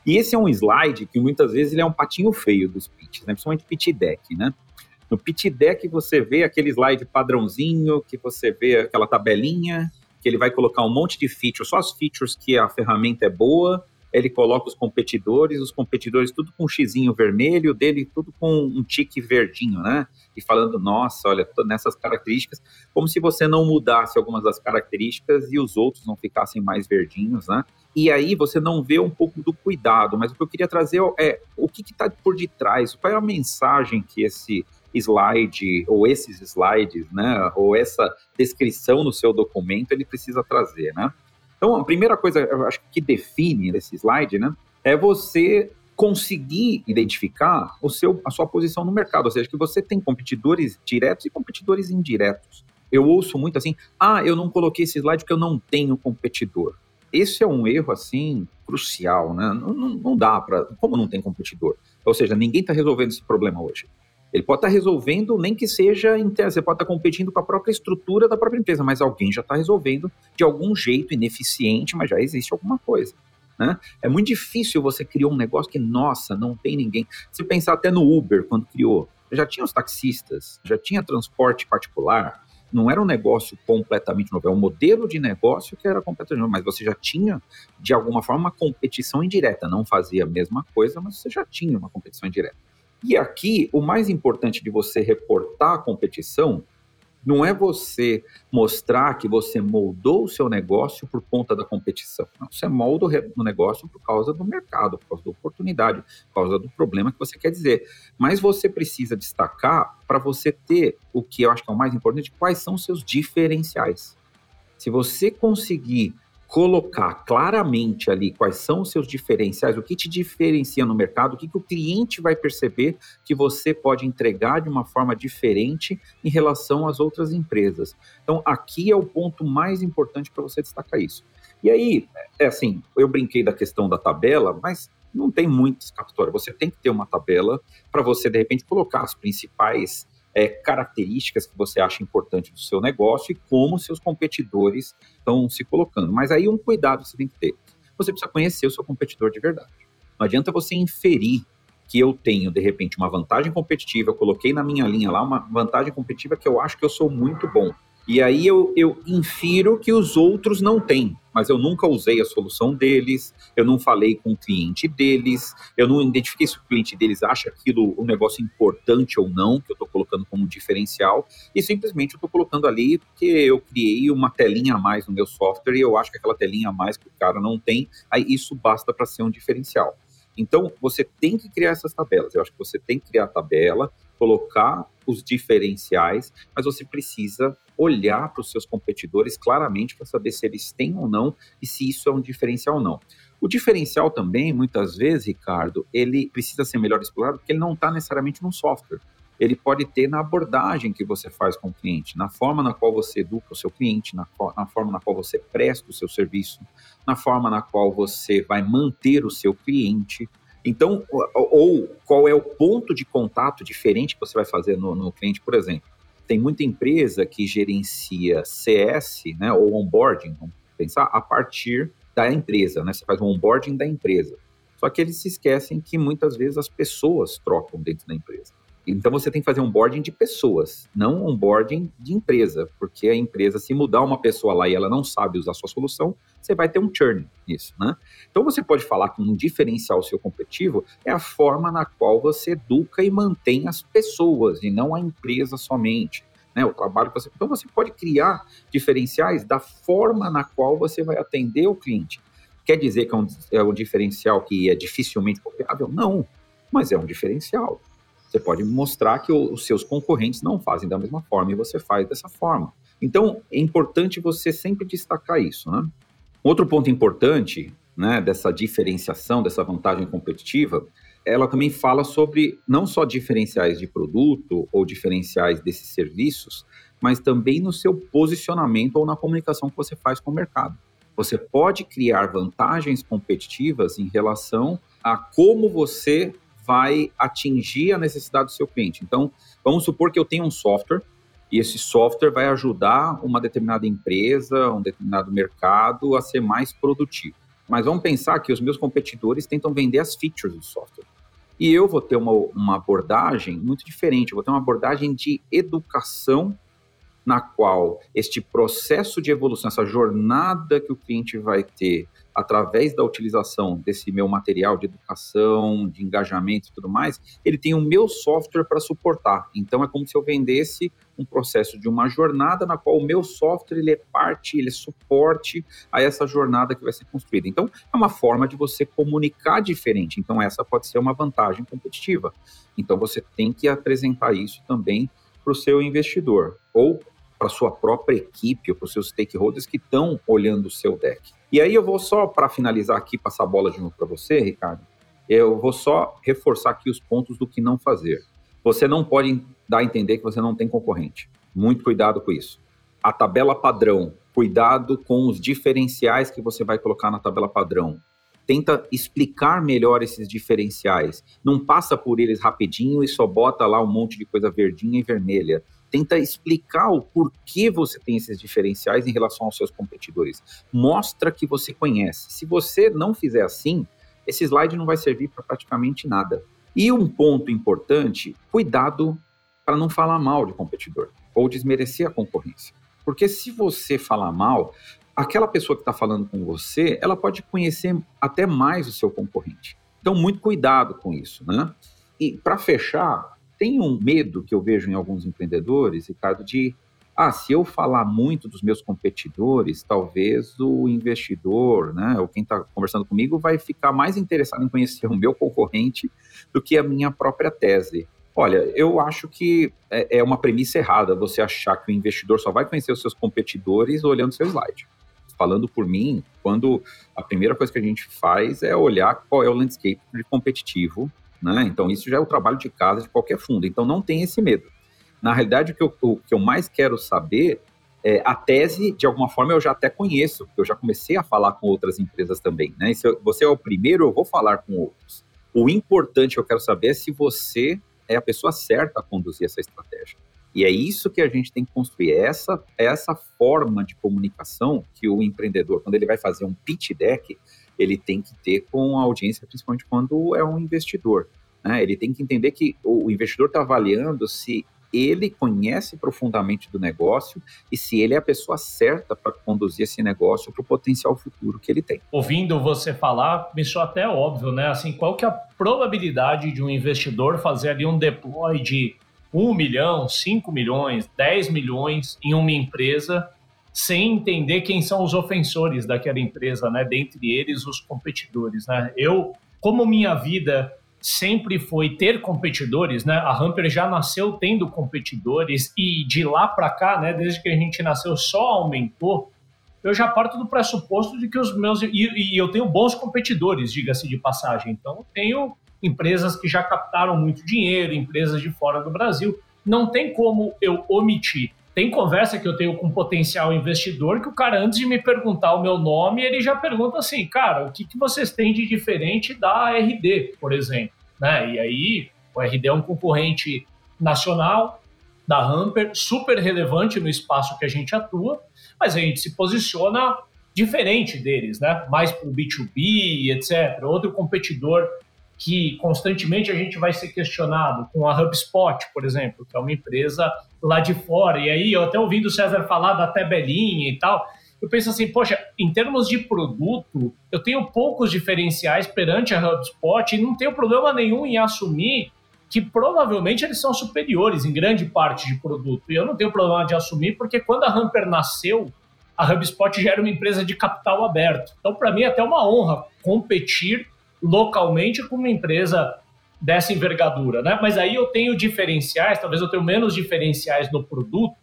E esse é um slide que muitas vezes ele é um patinho feio dos pitches, né? principalmente pitch deck, né? No pitch deck você vê aquele slide padrãozinho, que você vê aquela tabelinha, que ele vai colocar um monte de features, só as features que a ferramenta é boa, ele coloca os competidores, os competidores tudo com um xizinho vermelho, dele tudo com um tique verdinho, né? E falando, nossa, olha, nessas características, como se você não mudasse algumas das características e os outros não ficassem mais verdinhos, né? E aí você não vê um pouco do cuidado, mas o que eu queria trazer é o que está por detrás, qual é a mensagem que esse slide ou esses slides, né, ou essa descrição no seu documento ele precisa trazer, né? Então, a primeira coisa, eu acho que define esse slide, né, é você conseguir identificar o seu, a sua posição no mercado, ou seja, que você tem competidores diretos e competidores indiretos. Eu ouço muito assim, ah, eu não coloquei esse slide porque eu não tenho competidor. Esse é um erro, assim, crucial, né? Não, não, não dá para... Como não tem competidor? Ou seja, ninguém está resolvendo esse problema hoje. Ele pode estar tá resolvendo, nem que seja você pode estar tá competindo com a própria estrutura da própria empresa, mas alguém já está resolvendo de algum jeito ineficiente, mas já existe alguma coisa. Né? É muito difícil você criar um negócio que, nossa, não tem ninguém. Se pensar até no Uber, quando criou, já tinha os taxistas, já tinha transporte particular, não era um negócio completamente novo, é um modelo de negócio que era completamente novo, mas você já tinha, de alguma forma, uma competição indireta. Não fazia a mesma coisa, mas você já tinha uma competição indireta. E aqui, o mais importante de você reportar a competição não é você mostrar que você moldou o seu negócio por conta da competição. Não, você molda o negócio por causa do mercado, por causa da oportunidade, por causa do problema que você quer dizer. Mas você precisa destacar para você ter o que eu acho que é o mais importante, quais são os seus diferenciais. Se você conseguir colocar claramente ali quais são os seus diferenciais, o que te diferencia no mercado, o que, que o cliente vai perceber que você pode entregar de uma forma diferente em relação às outras empresas. Então, aqui é o ponto mais importante para você destacar isso. E aí, é assim, eu brinquei da questão da tabela, mas não tem muito escapatória. Você tem que ter uma tabela para você, de repente, colocar as principais é, características que você acha importante do seu negócio e como seus competidores estão se colocando. Mas aí um cuidado você tem que ter. Você precisa conhecer o seu competidor de verdade. Não adianta você inferir que eu tenho, de repente, uma vantagem competitiva, eu coloquei na minha linha lá uma vantagem competitiva que eu acho que eu sou muito bom. E aí eu, eu infiro que os outros não têm, mas eu nunca usei a solução deles, eu não falei com o cliente deles, eu não identifiquei se o cliente deles acha aquilo um negócio importante ou não, que eu estou colocando como diferencial, e simplesmente eu estou colocando ali porque eu criei uma telinha a mais no meu software e eu acho que aquela telinha a mais que o cara não tem, aí isso basta para ser um diferencial. Então, você tem que criar essas tabelas. Eu acho que você tem que criar a tabela, colocar os diferenciais, mas você precisa olhar para os seus competidores claramente para saber se eles têm ou não e se isso é um diferencial ou não. O diferencial também, muitas vezes, Ricardo, ele precisa ser melhor explorado porque ele não está necessariamente no software. Ele pode ter na abordagem que você faz com o cliente, na forma na qual você educa o seu cliente, na, na forma na qual você presta o seu serviço, na forma na qual você vai manter o seu cliente. Então, ou, qual é o ponto de contato diferente que você vai fazer no, no cliente, por exemplo. Tem muita empresa que gerencia CS, né, ou onboarding, vamos pensar, a partir da empresa, né? Você faz um onboarding da empresa. Só que eles se esquecem que muitas vezes as pessoas trocam dentro da empresa. Então você tem que fazer um onboarding de pessoas, não um onboarding de empresa, porque a empresa, se mudar uma pessoa lá e ela não sabe usar a sua solução, você vai ter um churn nisso, né? Então você pode falar que um diferencial seu competitivo é a forma na qual você educa e mantém as pessoas e não a empresa somente. Né, o trabalho que você. Então você pode criar diferenciais da forma na qual você vai atender o cliente. Quer dizer que é um, é um diferencial que é dificilmente copiável? Não, mas é um diferencial. Você pode mostrar que os seus concorrentes não fazem da mesma forma e você faz dessa forma. Então, é importante você sempre destacar isso. Né? Outro ponto importante né, dessa diferenciação, dessa vantagem competitiva, ela também fala sobre não só diferenciais de produto ou diferenciais desses serviços, mas também no seu posicionamento ou na comunicação que você faz com o mercado. Você pode criar vantagens competitivas em relação a como você vai atingir a necessidade do seu cliente. Então, vamos supor que eu tenho um software e esse software vai ajudar uma determinada empresa, um determinado mercado a ser mais produtivo. Mas vamos pensar que os meus competidores tentam vender as features do software. E eu vou ter uma, uma abordagem muito diferente, eu vou ter uma abordagem de educação na qual este processo de evolução, essa jornada que o cliente vai ter através da utilização desse meu material de educação, de engajamento e tudo mais, ele tem o meu software para suportar. Então é como se eu vendesse um processo de uma jornada na qual o meu software ele é parte, ele é suporte a essa jornada que vai ser construída. Então é uma forma de você comunicar diferente. Então essa pode ser uma vantagem competitiva. Então você tem que apresentar isso também para o seu investidor ou para sua própria equipe ou para os seus stakeholders que estão olhando o seu deck. E aí eu vou só, para finalizar aqui, passar a bola de novo para você, Ricardo, eu vou só reforçar aqui os pontos do que não fazer. Você não pode dar a entender que você não tem concorrente. Muito cuidado com isso. A tabela padrão, cuidado com os diferenciais que você vai colocar na tabela padrão. Tenta explicar melhor esses diferenciais. Não passa por eles rapidinho e só bota lá um monte de coisa verdinha e vermelha tenta explicar o porquê você tem esses diferenciais em relação aos seus competidores. Mostra que você conhece. Se você não fizer assim, esse slide não vai servir para praticamente nada. E um ponto importante, cuidado para não falar mal de competidor ou desmerecer a concorrência. Porque se você falar mal, aquela pessoa que está falando com você, ela pode conhecer até mais o seu concorrente. Então, muito cuidado com isso, né? E para fechar, tem um medo que eu vejo em alguns empreendedores, Ricardo, de ah, se eu falar muito dos meus competidores, talvez o investidor, né, ou quem está conversando comigo, vai ficar mais interessado em conhecer o meu concorrente do que a minha própria tese. Olha, eu acho que é, é uma premissa errada você achar que o investidor só vai conhecer os seus competidores olhando seu slide. Falando por mim, quando a primeira coisa que a gente faz é olhar qual é o landscape competitivo né? Então, isso já é o trabalho de casa de qualquer fundo. Então, não tem esse medo. Na realidade, o que eu, o que eu mais quero saber é a tese, de alguma forma, eu já até conheço, porque eu já comecei a falar com outras empresas também. Né? Se eu, você é o primeiro, eu vou falar com outros. O importante que eu quero saber é se você é a pessoa certa a conduzir essa estratégia. E é isso que a gente tem que construir, é essa, é essa forma de comunicação que o empreendedor, quando ele vai fazer um pitch deck, ele tem que ter com a audiência, principalmente quando é um investidor. Né? Ele tem que entender que o investidor está avaliando se ele conhece profundamente do negócio e se ele é a pessoa certa para conduzir esse negócio para o potencial futuro que ele tem. Ouvindo você falar, me soa até óbvio, né? Assim, qual que é a probabilidade de um investidor fazer ali um deploy de 1 milhão, 5 milhões, 10 milhões em uma empresa sem entender quem são os ofensores daquela empresa, né? Dentre eles, os competidores, né? Eu, como minha vida sempre foi ter competidores, né? A Hamper já nasceu tendo competidores e de lá para cá, né? Desde que a gente nasceu, só aumentou. Eu já parto do pressuposto de que os meus e, e eu tenho bons competidores, diga-se de passagem. Então, tenho empresas que já captaram muito dinheiro, empresas de fora do Brasil. Não tem como eu omitir tem conversa que eu tenho com um potencial investidor que o cara, antes de me perguntar o meu nome, ele já pergunta assim, cara, o que, que vocês têm de diferente da RD, por exemplo? Né? E aí, o RD é um concorrente nacional da Hamper, super relevante no espaço que a gente atua, mas a gente se posiciona diferente deles, né? Mais para o B2B, etc. Outro competidor que constantemente a gente vai ser questionado com a HubSpot, por exemplo, que é uma empresa lá de fora. E aí, eu até ouvindo o César falar da tabelinha e tal, eu penso assim, poxa, em termos de produto, eu tenho poucos diferenciais perante a HubSpot e não tenho problema nenhum em assumir que provavelmente eles são superiores em grande parte de produto. E eu não tenho problema de assumir, porque quando a Hamper nasceu, a HubSpot já era uma empresa de capital aberto. Então, para mim, é até uma honra competir localmente com uma empresa dessa envergadura, né? Mas aí eu tenho diferenciais, talvez eu tenha menos diferenciais no produto,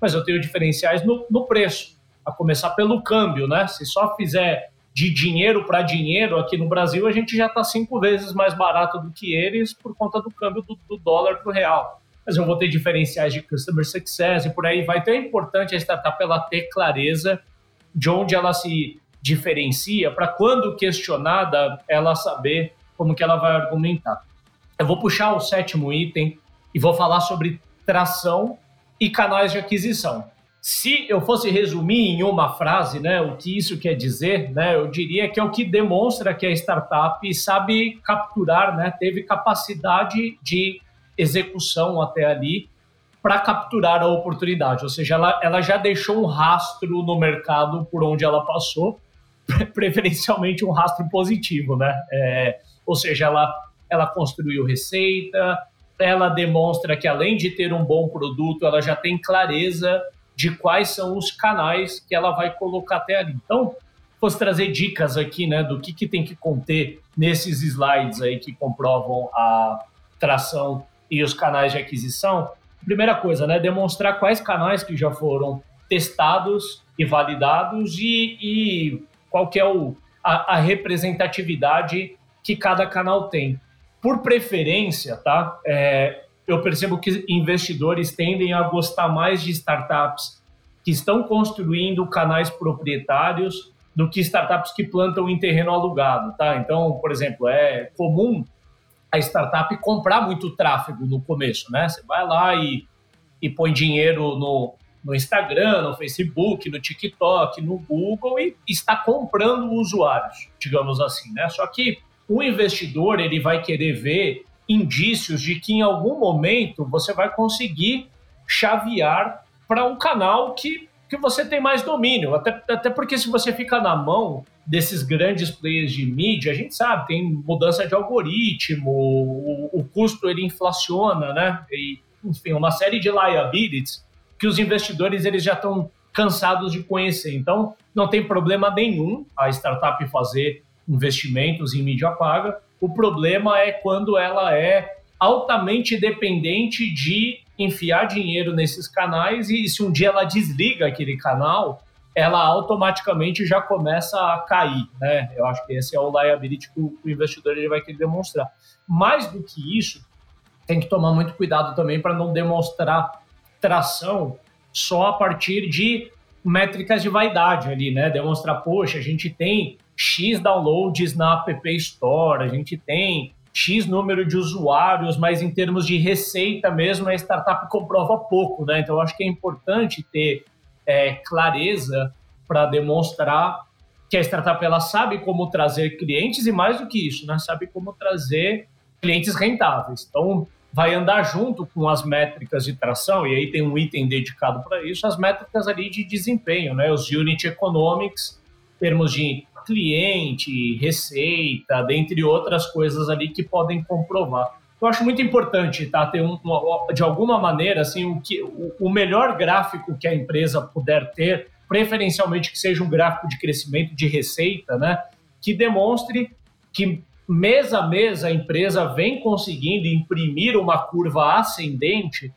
mas eu tenho diferenciais no, no preço, a começar pelo câmbio, né? Se só fizer de dinheiro para dinheiro aqui no Brasil, a gente já está cinco vezes mais barato do que eles por conta do câmbio do, do dólar para o real. Mas eu vou ter diferenciais de customer success e por aí vai. Então é importante a startup ela ter clareza de onde ela se diferencia para quando questionada ela saber como que ela vai argumentar. Eu vou puxar o sétimo item e vou falar sobre tração e canais de aquisição. Se eu fosse resumir em uma frase, né, o que isso quer dizer, né, eu diria que é o que demonstra que a startup sabe capturar, né, teve capacidade de execução até ali para capturar a oportunidade, ou seja, ela, ela já deixou um rastro no mercado por onde ela passou, preferencialmente um rastro positivo, né? É, ou seja, ela, ela construiu receita, ela demonstra que além de ter um bom produto, ela já tem clareza de quais são os canais que ela vai colocar até ali. Então, fosse trazer dicas aqui, né, do que, que tem que conter nesses slides aí que comprovam a tração e os canais de aquisição. Primeira coisa, né, demonstrar quais canais que já foram testados e validados e, e qual que é o, a, a representatividade que cada canal tem. Por preferência, tá? É, eu percebo que investidores tendem a gostar mais de startups que estão construindo canais proprietários do que startups que plantam em terreno alugado, tá? Então, por exemplo, é comum a startup comprar muito tráfego no começo, né? Você vai lá e, e põe dinheiro no, no Instagram, no Facebook, no TikTok, no Google e está comprando usuários, digamos assim, né? Só que o investidor ele vai querer ver indícios de que em algum momento você vai conseguir chavear para um canal que, que você tem mais domínio. Até, até porque se você fica na mão desses grandes players de mídia, a gente sabe, tem mudança de algoritmo, o, o custo ele inflaciona, né? E, enfim, uma série de liabilities que os investidores eles já estão cansados de conhecer. Então, não tem problema nenhum a startup fazer investimentos em mídia paga. O problema é quando ela é altamente dependente de enfiar dinheiro nesses canais e se um dia ela desliga aquele canal, ela automaticamente já começa a cair, né? Eu acho que esse é o liability que o investidor ele vai querer demonstrar. Mais do que isso, tem que tomar muito cuidado também para não demonstrar tração só a partir de métricas de vaidade ali, né? Demonstrar, poxa, a gente tem X downloads na App Store, a gente tem X número de usuários, mas em termos de receita mesmo, a startup comprova pouco, né? Então, acho que é importante ter é, clareza para demonstrar que a startup ela sabe como trazer clientes e mais do que isso, né? Sabe como trazer clientes rentáveis. Então, vai andar junto com as métricas de tração, e aí tem um item dedicado para isso, as métricas ali de desempenho, né? Os unit economics, termos de cliente, receita, dentre outras coisas ali que podem comprovar. Eu acho muito importante, tá? Ter um, de alguma maneira, assim, o, que, o, o melhor gráfico que a empresa puder ter, preferencialmente que seja um gráfico de crescimento de receita, né? Que demonstre que mês a mês a empresa vem conseguindo imprimir uma curva ascendente,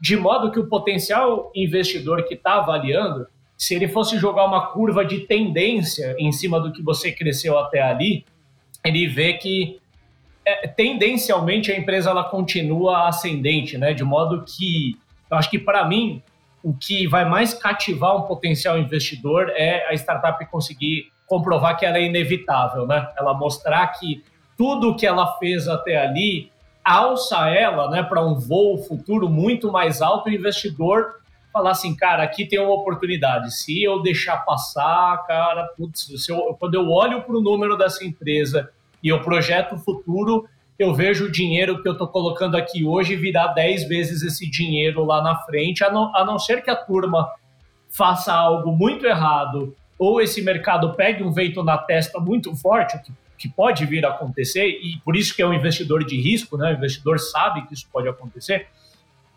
de modo que o potencial investidor que está avaliando se ele fosse jogar uma curva de tendência em cima do que você cresceu até ali, ele vê que é, tendencialmente a empresa ela continua ascendente, né? De modo que eu acho que para mim o que vai mais cativar um potencial investidor é a startup conseguir comprovar que ela é inevitável, né? Ela mostrar que tudo que ela fez até ali alça ela, né, para um voo futuro muito mais alto. O investidor falar assim, cara, aqui tem uma oportunidade. Se eu deixar passar, cara, putz, eu, quando eu olho para o número dessa empresa e eu projeto o futuro, eu vejo o dinheiro que eu estou colocando aqui hoje virar 10 vezes esse dinheiro lá na frente, a não, a não ser que a turma faça algo muito errado ou esse mercado pegue um vento na testa muito forte, que, que pode vir a acontecer, e por isso que é um investidor de risco, né? o investidor sabe que isso pode acontecer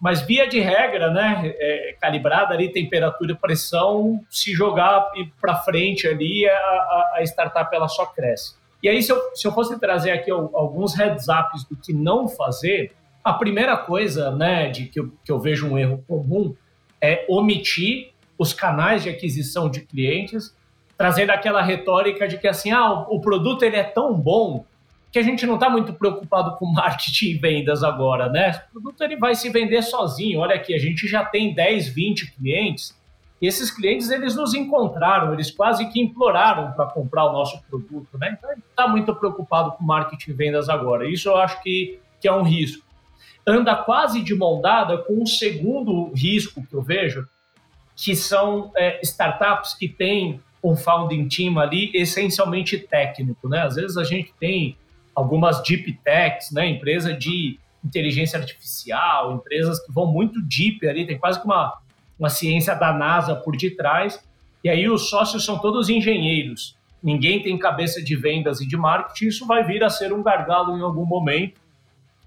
mas via de regra, né, é, calibrada ali, temperatura e pressão, se jogar para frente ali, a, a, startup ela só cresce. E aí, se eu, se eu fosse trazer aqui alguns heads ups do que não fazer, a primeira coisa, né, de que eu, que eu vejo um erro comum é omitir os canais de aquisição de clientes, trazendo aquela retórica de que assim, ah, o, o produto ele é tão bom que a gente não está muito preocupado com marketing e vendas agora, né? O produto ele vai se vender sozinho. Olha aqui, a gente já tem 10, 20 clientes. E esses clientes eles nos encontraram, eles quase que imploraram para comprar o nosso produto, né? Então, está muito preocupado com marketing e vendas agora. Isso eu acho que, que é um risco. Anda quase de mão dada com o segundo risco que eu vejo, que são é, startups que têm um founding team ali essencialmente técnico, né? Às vezes a gente tem algumas deep techs, né, empresa de inteligência artificial, empresas que vão muito deep ali, tem quase que uma, uma ciência da NASA por detrás. E aí os sócios são todos engenheiros. Ninguém tem cabeça de vendas e de marketing, isso vai vir a ser um gargalo em algum momento.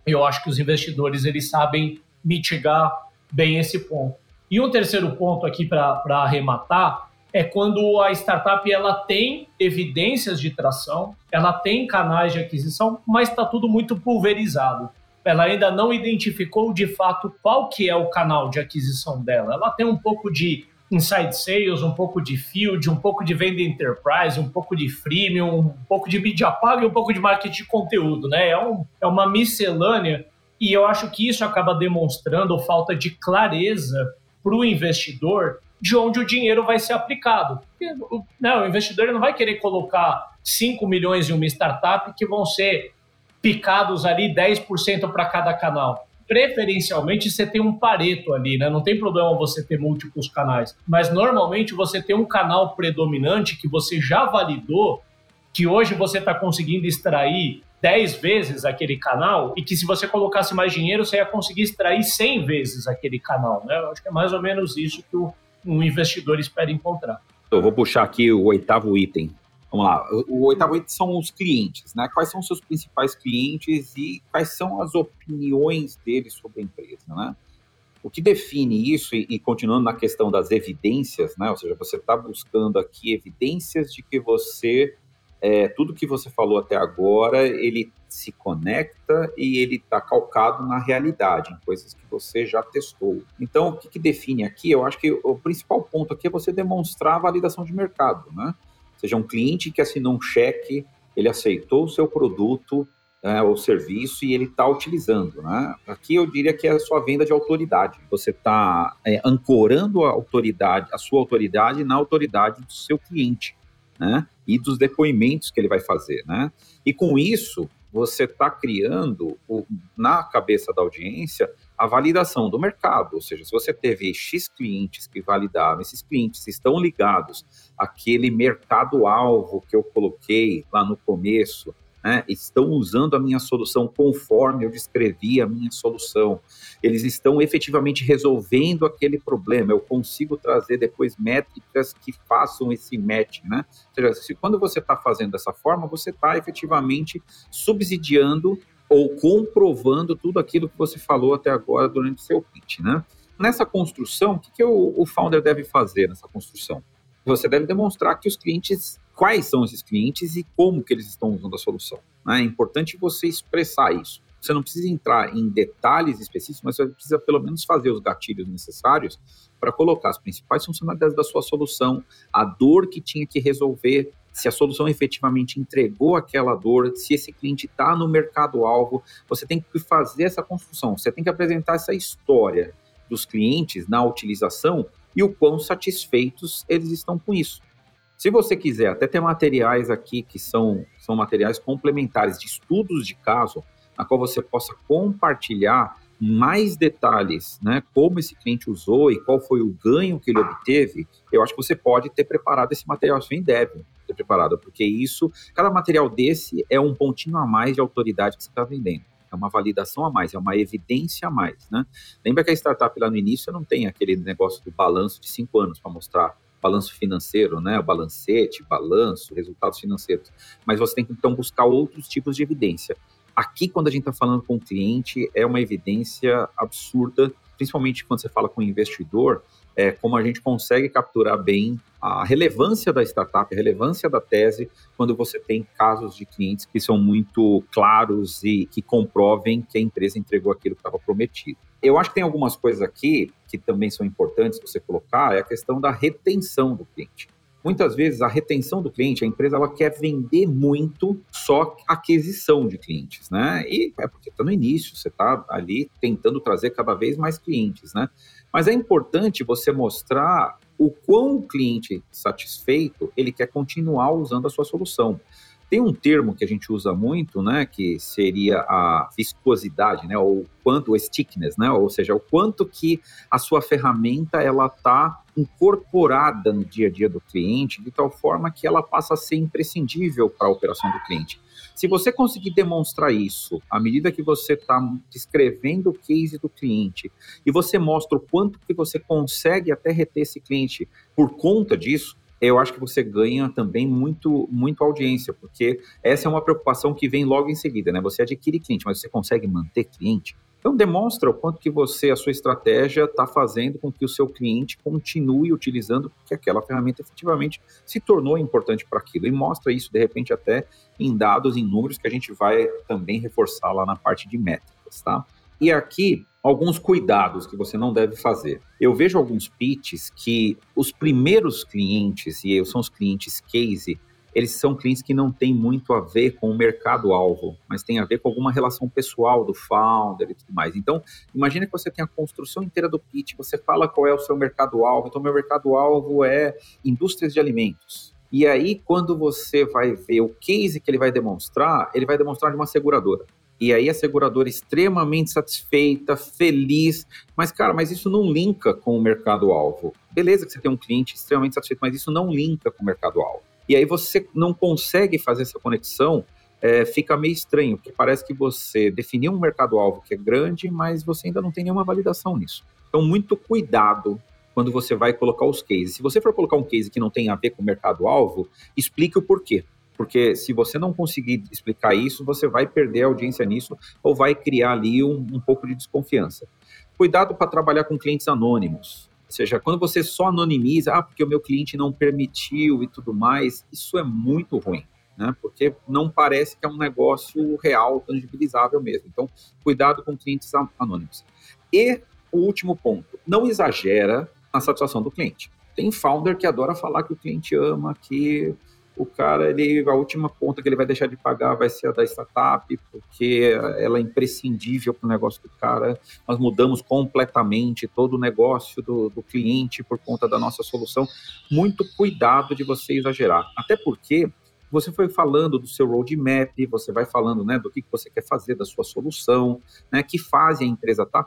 Eu acho que os investidores eles sabem mitigar bem esse ponto. E um terceiro ponto aqui para arrematar é quando a startup ela tem evidências de tração, ela tem canais de aquisição, mas está tudo muito pulverizado. Ela ainda não identificou de fato qual que é o canal de aquisição dela. Ela tem um pouco de inside sales, um pouco de field, um pouco de venda enterprise, um pouco de freemium, um pouco de mídia paga e um pouco de marketing de conteúdo, né? É, um, é uma miscelânea e eu acho que isso acaba demonstrando falta de clareza para o investidor de onde o dinheiro vai ser aplicado. Porque, né, o investidor não vai querer colocar 5 milhões em uma startup que vão ser picados ali 10% para cada canal. Preferencialmente você tem um pareto ali, né? Não tem problema você ter múltiplos canais, mas normalmente você tem um canal predominante que você já validou, que hoje você está conseguindo extrair 10 vezes aquele canal e que se você colocasse mais dinheiro você ia conseguir extrair 100 vezes aquele canal, né? Eu acho que é mais ou menos isso que o um investidor espera encontrar. Eu vou puxar aqui o oitavo item. Vamos lá. O, oitavo item são os clientes, né? Quais são os seus principais clientes e quais são as opiniões deles sobre a empresa, né? O que define isso, e, e continuando na questão das evidências, né? Ou seja, você está buscando aqui evidências de que você é, tudo que você falou até agora, ele se conecta e ele está calcado na realidade, em coisas que você já testou. Então, o que, que, define aqui? Eu acho que o principal ponto aqui é você demonstrar a validação de mercado, né? Ou seja, um cliente que assinou um cheque, ele aceitou o seu produto né, ou serviço e ele está utilizando, né? Aqui eu diria que é a sua venda de autoridade. Você está é, ancorando a autoridade, a sua autoridade na autoridade do seu cliente né? E dos depoimentos que ele vai fazer, né? E com isso, você está criando o, na cabeça da audiência a validação do mercado, ou seja, se você teve X clientes que validaram, esses clientes estão ligados àquele mercado-alvo que eu coloquei lá no começo, né, estão usando a minha solução conforme eu descrevi a minha solução. Eles estão efetivamente resolvendo aquele problema. Eu consigo trazer depois métricas que façam esse match, né? Ou seja, se, quando você está fazendo dessa forma, você está efetivamente subsidiando ou comprovando tudo aquilo que você falou até agora durante o seu pitch, né? Nessa construção, o que, que o, o founder deve fazer nessa construção? Você deve demonstrar que os clientes quais são esses clientes e como que eles estão usando a solução. Né? É importante você expressar isso. Você não precisa entrar em detalhes específicos, mas você precisa pelo menos fazer os gatilhos necessários para colocar as principais funcionalidades da sua solução, a dor que tinha que resolver, se a solução efetivamente entregou aquela dor, se esse cliente está no mercado-alvo. Você tem que fazer essa construção, você tem que apresentar essa história dos clientes na utilização e o quão satisfeitos eles estão com isso. Se você quiser, até ter materiais aqui que são, são materiais complementares de estudos de caso, na qual você possa compartilhar mais detalhes, né, como esse cliente usou e qual foi o ganho que ele obteve, eu acho que você pode ter preparado esse material, você deve ter preparado, porque isso, cada material desse é um pontinho a mais de autoridade que você está vendendo. É uma validação a mais, é uma evidência a mais, né? Lembra que a startup lá no início não tem aquele negócio do balanço de cinco anos para mostrar balanço financeiro, né, balancete, balanço, resultados financeiros. Mas você tem que então buscar outros tipos de evidência. Aqui, quando a gente está falando com o cliente, é uma evidência absurda, principalmente quando você fala com o investidor, é, como a gente consegue capturar bem a relevância da startup, a relevância da tese, quando você tem casos de clientes que são muito claros e que comprovem que a empresa entregou aquilo que estava prometido. Eu acho que tem algumas coisas aqui que também são importantes você colocar, é a questão da retenção do cliente. Muitas vezes a retenção do cliente, a empresa ela quer vender muito só aquisição de clientes, né? E é porque está no início, você está ali tentando trazer cada vez mais clientes, né? Mas é importante você mostrar o quão o cliente satisfeito ele quer continuar usando a sua solução. Tem um termo que a gente usa muito, né, que seria a viscosidade, né, ou quanto o stickness, né, ou seja, o quanto que a sua ferramenta ela está incorporada no dia a dia do cliente, de tal forma que ela passa a ser imprescindível para a operação do cliente. Se você conseguir demonstrar isso, à medida que você está descrevendo o case do cliente, e você mostra o quanto que você consegue até reter esse cliente por conta disso, eu acho que você ganha também muito, muito audiência, porque essa é uma preocupação que vem logo em seguida, né? Você adquire cliente, mas você consegue manter cliente? Então demonstra o quanto que você, a sua estratégia está fazendo com que o seu cliente continue utilizando, porque aquela ferramenta efetivamente se tornou importante para aquilo. E mostra isso, de repente, até em dados, em números, que a gente vai também reforçar lá na parte de métricas, tá? E aqui, alguns cuidados que você não deve fazer. Eu vejo alguns pitches que os primeiros clientes, e são os clientes case, eles são clientes que não têm muito a ver com o mercado-alvo, mas tem a ver com alguma relação pessoal do founder e tudo mais. Então, imagine que você tem a construção inteira do pitch, você fala qual é o seu mercado-alvo. Então, meu mercado-alvo é indústrias de alimentos. E aí, quando você vai ver o case que ele vai demonstrar, ele vai demonstrar de uma seguradora. E aí a seguradora extremamente satisfeita, feliz, mas cara, mas isso não linka com o mercado-alvo. Beleza que você tem um cliente extremamente satisfeito, mas isso não linka com o mercado-alvo. E aí você não consegue fazer essa conexão, é, fica meio estranho, porque parece que você definiu um mercado-alvo que é grande, mas você ainda não tem nenhuma validação nisso. Então, muito cuidado quando você vai colocar os cases. Se você for colocar um case que não tem a ver com o mercado-alvo, explique o porquê. Porque se você não conseguir explicar isso, você vai perder a audiência nisso ou vai criar ali um, um pouco de desconfiança. Cuidado para trabalhar com clientes anônimos. Ou seja, quando você só anonimiza, ah, porque o meu cliente não permitiu e tudo mais, isso é muito ruim. Né? Porque não parece que é um negócio real, tangibilizável mesmo. Então, cuidado com clientes anônimos. E o último ponto, não exagera na satisfação do cliente. Tem founder que adora falar que o cliente ama, que o cara, ele, a última conta que ele vai deixar de pagar vai ser a da startup, porque ela é imprescindível para o negócio do cara. Nós mudamos completamente todo o negócio do, do cliente por conta da nossa solução. Muito cuidado de você exagerar. Até porque você foi falando do seu roadmap, você vai falando né, do que você quer fazer, da sua solução, né, que fase a empresa está.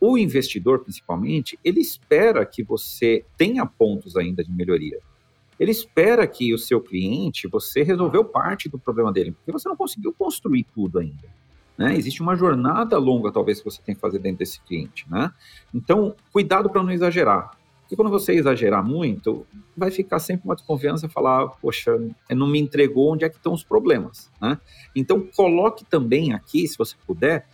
O investidor, principalmente, ele espera que você tenha pontos ainda de melhoria ele espera que o seu cliente, você resolveu parte do problema dele, porque você não conseguiu construir tudo ainda. Né? Existe uma jornada longa, talvez, que você tem que fazer dentro desse cliente. Né? Então, cuidado para não exagerar. Porque quando você exagerar muito, vai ficar sempre uma desconfiança falar, poxa, não me entregou onde é que estão os problemas. Né? Então, coloque também aqui, se você puder,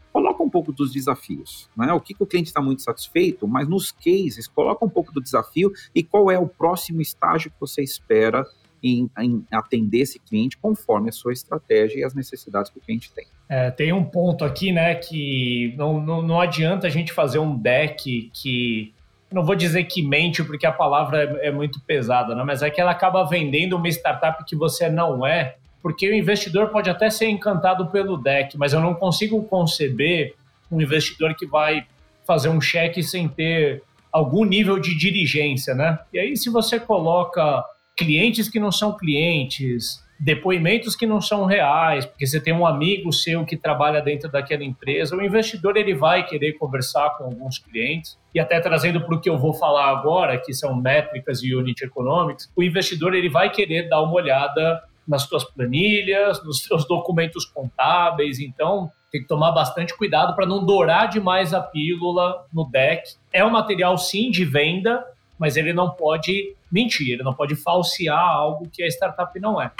pouco dos desafios. Né? O que, que o cliente está muito satisfeito, mas nos cases, coloca um pouco do desafio e qual é o próximo estágio que você espera em, em, atender esse cliente conforme a sua estratégia e as necessidades que o cliente tem. É, tem um ponto aqui, né, que não, não, não adianta a gente fazer um deck que não vou dizer que mente, porque a palavra é, é muito pesada, né? mas é que ela acaba vendendo uma startup que você não é porque o investidor pode até ser encantado pelo deck, mas eu não consigo conceber um investidor que vai fazer um cheque sem ter algum nível de dirigência, né? E aí, se você coloca clientes que não são clientes, depoimentos que não são reais, porque você tem um amigo seu que trabalha dentro daquela empresa, o investidor ele vai querer conversar com alguns clientes e até trazendo para o que eu vou falar agora, que são métricas e unit economics, o investidor ele vai querer dar uma olhada nas suas planilhas, nos seus documentos contábeis. Então, tem que tomar bastante cuidado para não dourar demais a pílula no deck. É um material, sim, de venda, mas ele não pode mentir, ele não pode falsear algo que a startup não é.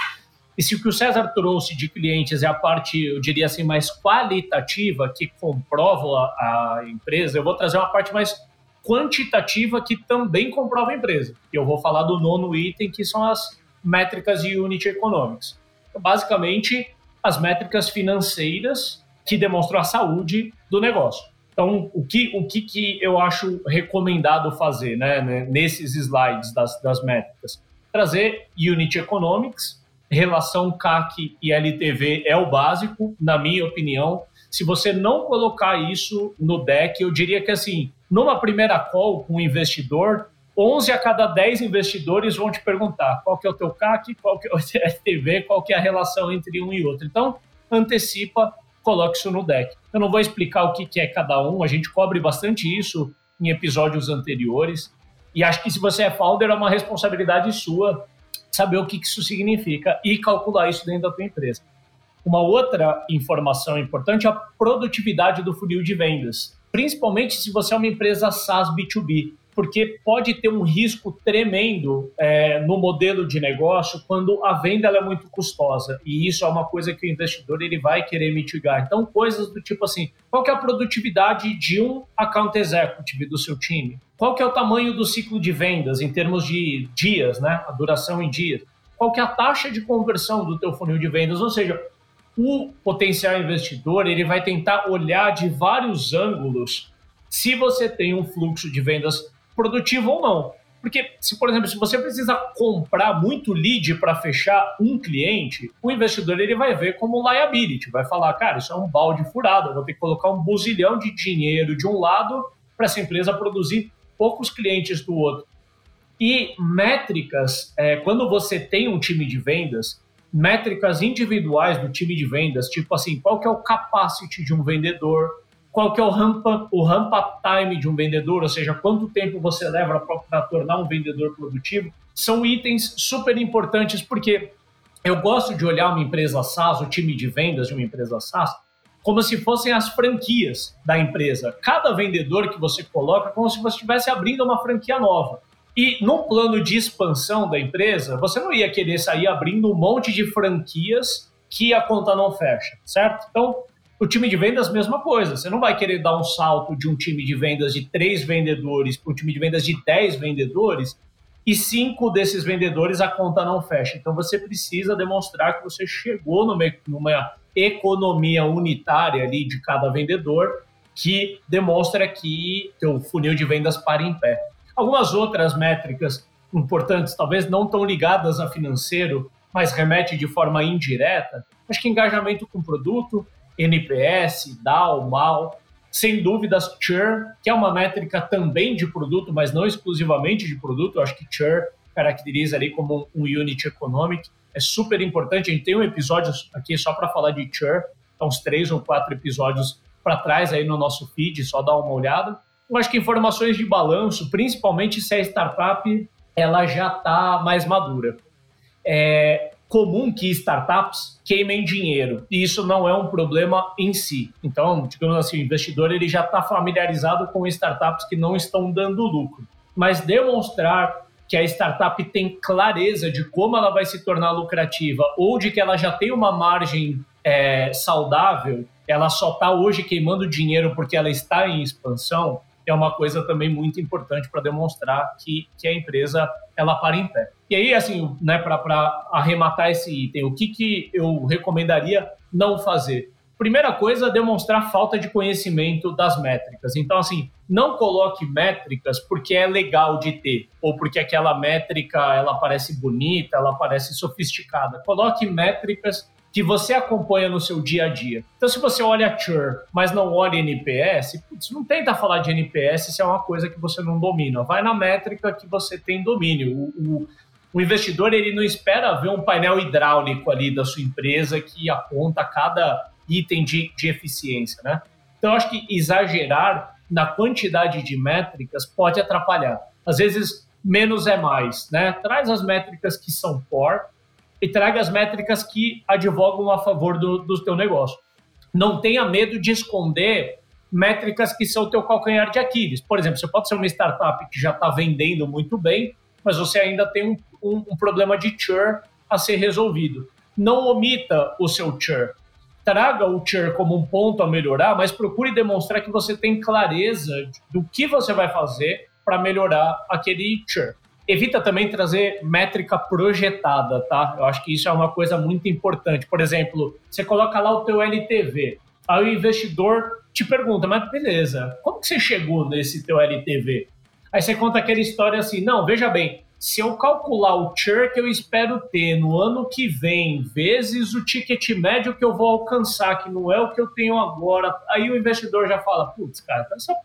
E se o que o César trouxe de clientes é a parte, eu diria assim, mais qualitativa, que comprova a empresa, eu vou trazer uma parte mais quantitativa que também comprova a empresa. E eu vou falar do nono item, que são as métricas de Unit Economics. Então, basicamente, as métricas financeiras que demonstram a saúde do negócio. Então, o que, o que, que eu acho recomendado fazer né, nesses slides das, das métricas? Trazer Unit Economics, relação CAC e LTV é o básico, na minha opinião. Se você não colocar isso no deck, eu diria que assim, numa primeira call com o investidor, 11 a cada 10 investidores vão te perguntar qual que é o teu CAC, qual que é o FTV, qual que é a relação entre um e outro. Então, antecipa, coloque isso no deck. Eu não vou explicar o que, é cada um, a gente cobre bastante isso em episódios anteriores. E acho que se você é founder, é uma responsabilidade sua saber o que isso significa e calcular isso dentro da tua empresa. Uma outra informação importante é a produtividade do funil de vendas, principalmente se você é uma empresa SaaS B2B porque pode ter um risco tremendo é, no modelo de negócio quando a venda é muito custosa. E isso é uma coisa que o investidor ele vai querer mitigar. Então, coisas do tipo assim, qual que é a produtividade de um account executive do seu time? Qual que é o tamanho do ciclo de vendas em termos de dias, né? A duração em dias. Qual que é a taxa de conversão do teu funil de vendas? Ou seja, o potencial investidor ele vai tentar olhar de vários ângulos se você tem um fluxo de vendas produtivo ou não. Porque, se, por exemplo, se você precisa comprar muito lead para fechar um cliente, o investidor ele vai ver como liability, vai falar, cara, isso é um balde furado, eu vou ter que colocar um buzilhão de dinheiro de um lado para essa empresa produzir poucos clientes do outro. E métricas, é, quando você tem um time de vendas, métricas individuais do time de vendas, tipo assim, qual que é o capacity de um vendedor, qual que é o ramp, up, o ramp up time de um vendedor, ou seja, quanto tempo você leva para tornar um vendedor produtivo, são itens super importantes porque eu gosto de olhar uma empresa SaaS, o time de vendas de uma empresa SaaS, como se fossem as franquias da empresa. Cada vendedor que você coloca como se você estivesse abrindo uma franquia nova. E no plano de expansão da empresa, você não ia querer sair abrindo um monte de franquias que a conta não fecha, certo? Então, o time de vendas, mesma coisa. Você não vai querer dar um salto de um time de vendas de três vendedores para um time de vendas de dez vendedores e cinco desses vendedores a conta não fecha. Então você precisa demonstrar que você chegou numa, economia unitária ali de cada vendedor que demonstra que o funil de vendas para em pé. Algumas outras métricas importantes, talvez não tão ligadas a financeiro, mas remete de forma indireta. Acho que engajamento com produto, NPS, DAO, MAL, sem dúvidas churn, que é uma métrica também de produto, mas não exclusivamente de produto. Eu acho que churn caracteriza ali como um unit economic. É super importante. A gente tem um episódio aqui só para falar de churn, então uns três ou quatro episódios para trás aí no nosso feed, só dá uma olhada. Eu acho que informações de balanço, principalmente se a startup ela já está mais madura. É, comum que startups queimem dinheiro e isso não é um problema em si. Então, digamos assim, o investidor ele já está familiarizado com startups que não estão dando lucro, mas demonstrar que a startup tem clareza de como ela vai se tornar lucrativa ou de que ela já tem uma margem é, saudável, ela só está hoje queimando dinheiro porque ela está em expansão, é uma coisa também muito importante para demonstrar que, que a empresa ela para em pé. E aí, assim, né, para arrematar esse item, o que, que eu recomendaria não fazer? Primeira coisa, demonstrar falta de conhecimento das métricas. Então, assim, não coloque métricas porque é legal de ter, ou porque aquela métrica ela parece bonita, ela parece sofisticada. Coloque métricas que você acompanha no seu dia a dia. Então, se você olha churn, mas não olha NPS, putz, não tenta falar de NPS se é uma coisa que você não domina. Vai na métrica que você tem domínio. O, o, o investidor ele não espera ver um painel hidráulico ali da sua empresa que aponta cada item de, de eficiência, né? Então, acho que exagerar na quantidade de métricas pode atrapalhar. Às vezes, menos é mais, né? Traz as métricas que são core, e traga as métricas que advogam a favor do, do teu negócio. Não tenha medo de esconder métricas que são o teu calcanhar de Aquiles. Por exemplo, você pode ser uma startup que já está vendendo muito bem, mas você ainda tem um, um, um problema de churn a ser resolvido. Não omita o seu churn. Traga o churn como um ponto a melhorar, mas procure demonstrar que você tem clareza do que você vai fazer para melhorar aquele churn. Evita também trazer métrica projetada, tá? Eu acho que isso é uma coisa muito importante. Por exemplo, você coloca lá o teu LTV, aí o investidor te pergunta, mas beleza, como que você chegou nesse teu LTV? Aí você conta aquela história assim, não, veja bem, se eu calcular o churn que eu espero ter no ano que vem, vezes o ticket médio que eu vou alcançar, que não é o que eu tenho agora, aí o investidor já fala, putz, cara, essa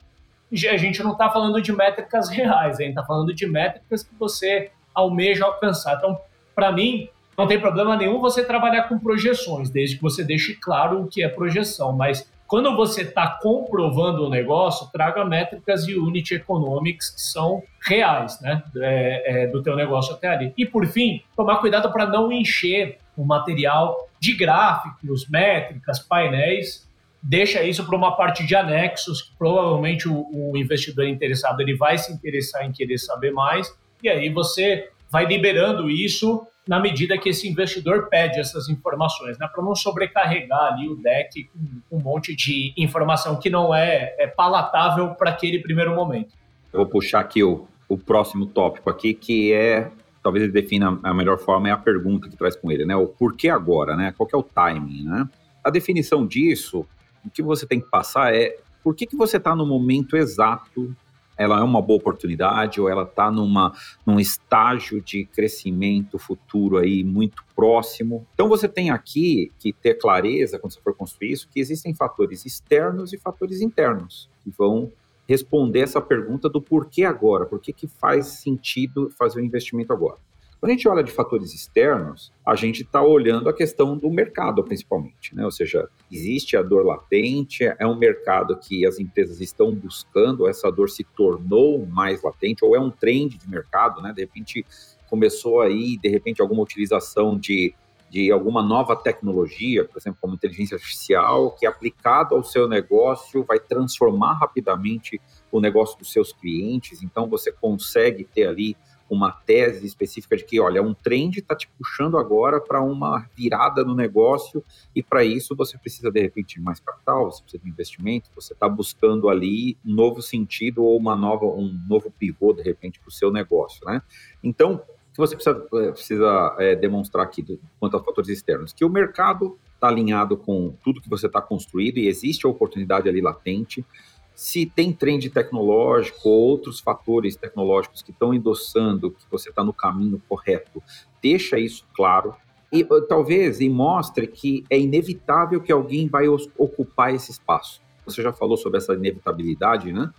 a gente não está falando de métricas reais, a gente está falando de métricas que você almeja alcançar. Então, para mim, não tem problema nenhum você trabalhar com projeções, desde que você deixe claro o que é projeção. Mas quando você está comprovando o negócio, traga métricas de unit economics que são reais, né, é, é, do teu negócio até ali. E por fim, tomar cuidado para não encher o material de gráficos, métricas, painéis, deixa isso para uma parte de anexos, que provavelmente o, o, investidor interessado ele vai se interessar em querer saber mais, e aí você vai liberando isso na medida que esse investidor pede essas informações, né, para não sobrecarregar ali o deck com um monte de informação que não é, é palatável para aquele primeiro momento. Eu vou puxar aqui o, o próximo tópico aqui, que é, talvez ele defina a melhor forma, é a pergunta que traz com ele, né, o porquê agora, né, qual é o timing, né? A definição disso, o que você tem que passar é por que, que você está no momento exato ela é uma boa oportunidade ou ela está num estágio de crescimento futuro aí muito próximo. Então você tem aqui que ter clareza quando você for construir isso que existem fatores externos e fatores internos que vão responder essa pergunta do porquê agora, por que, que faz sentido fazer o investimento agora. Quando a gente olha de fatores externos, a gente está olhando a questão do mercado, principalmente, né? Ou seja, existe a dor latente, é um mercado que as empresas estão buscando, essa dor se tornou mais latente, ou é um trend de mercado, né? De repente começou aí, de repente, alguma utilização de, de alguma nova tecnologia, por exemplo, como inteligência artificial, que aplicado ao seu negócio vai transformar rapidamente o negócio dos seus clientes. Então, você consegue ter ali uma tese específica de que, olha, um trend está te puxando agora para uma virada no negócio e para isso você precisa, de repente, de mais capital, você precisa de investimento, você está buscando ali um novo sentido ou uma nova, um novo pivô, de repente, para o seu negócio, né? Então, que você precisa, eh, precisa é, demonstrar aqui do, quanto aos fatores externos? Que o mercado está alinhado com tudo que você está construindo e existe a oportunidade ali latente, se tem trend tecnológico ou outros fatores tecnológicos que estão endossando que você está no caminho correto, deixa isso claro. E talvez e mostre que é inevitável que alguém vai ocupar esse espaço. Você já falou sobre essa inevitabilidade, né?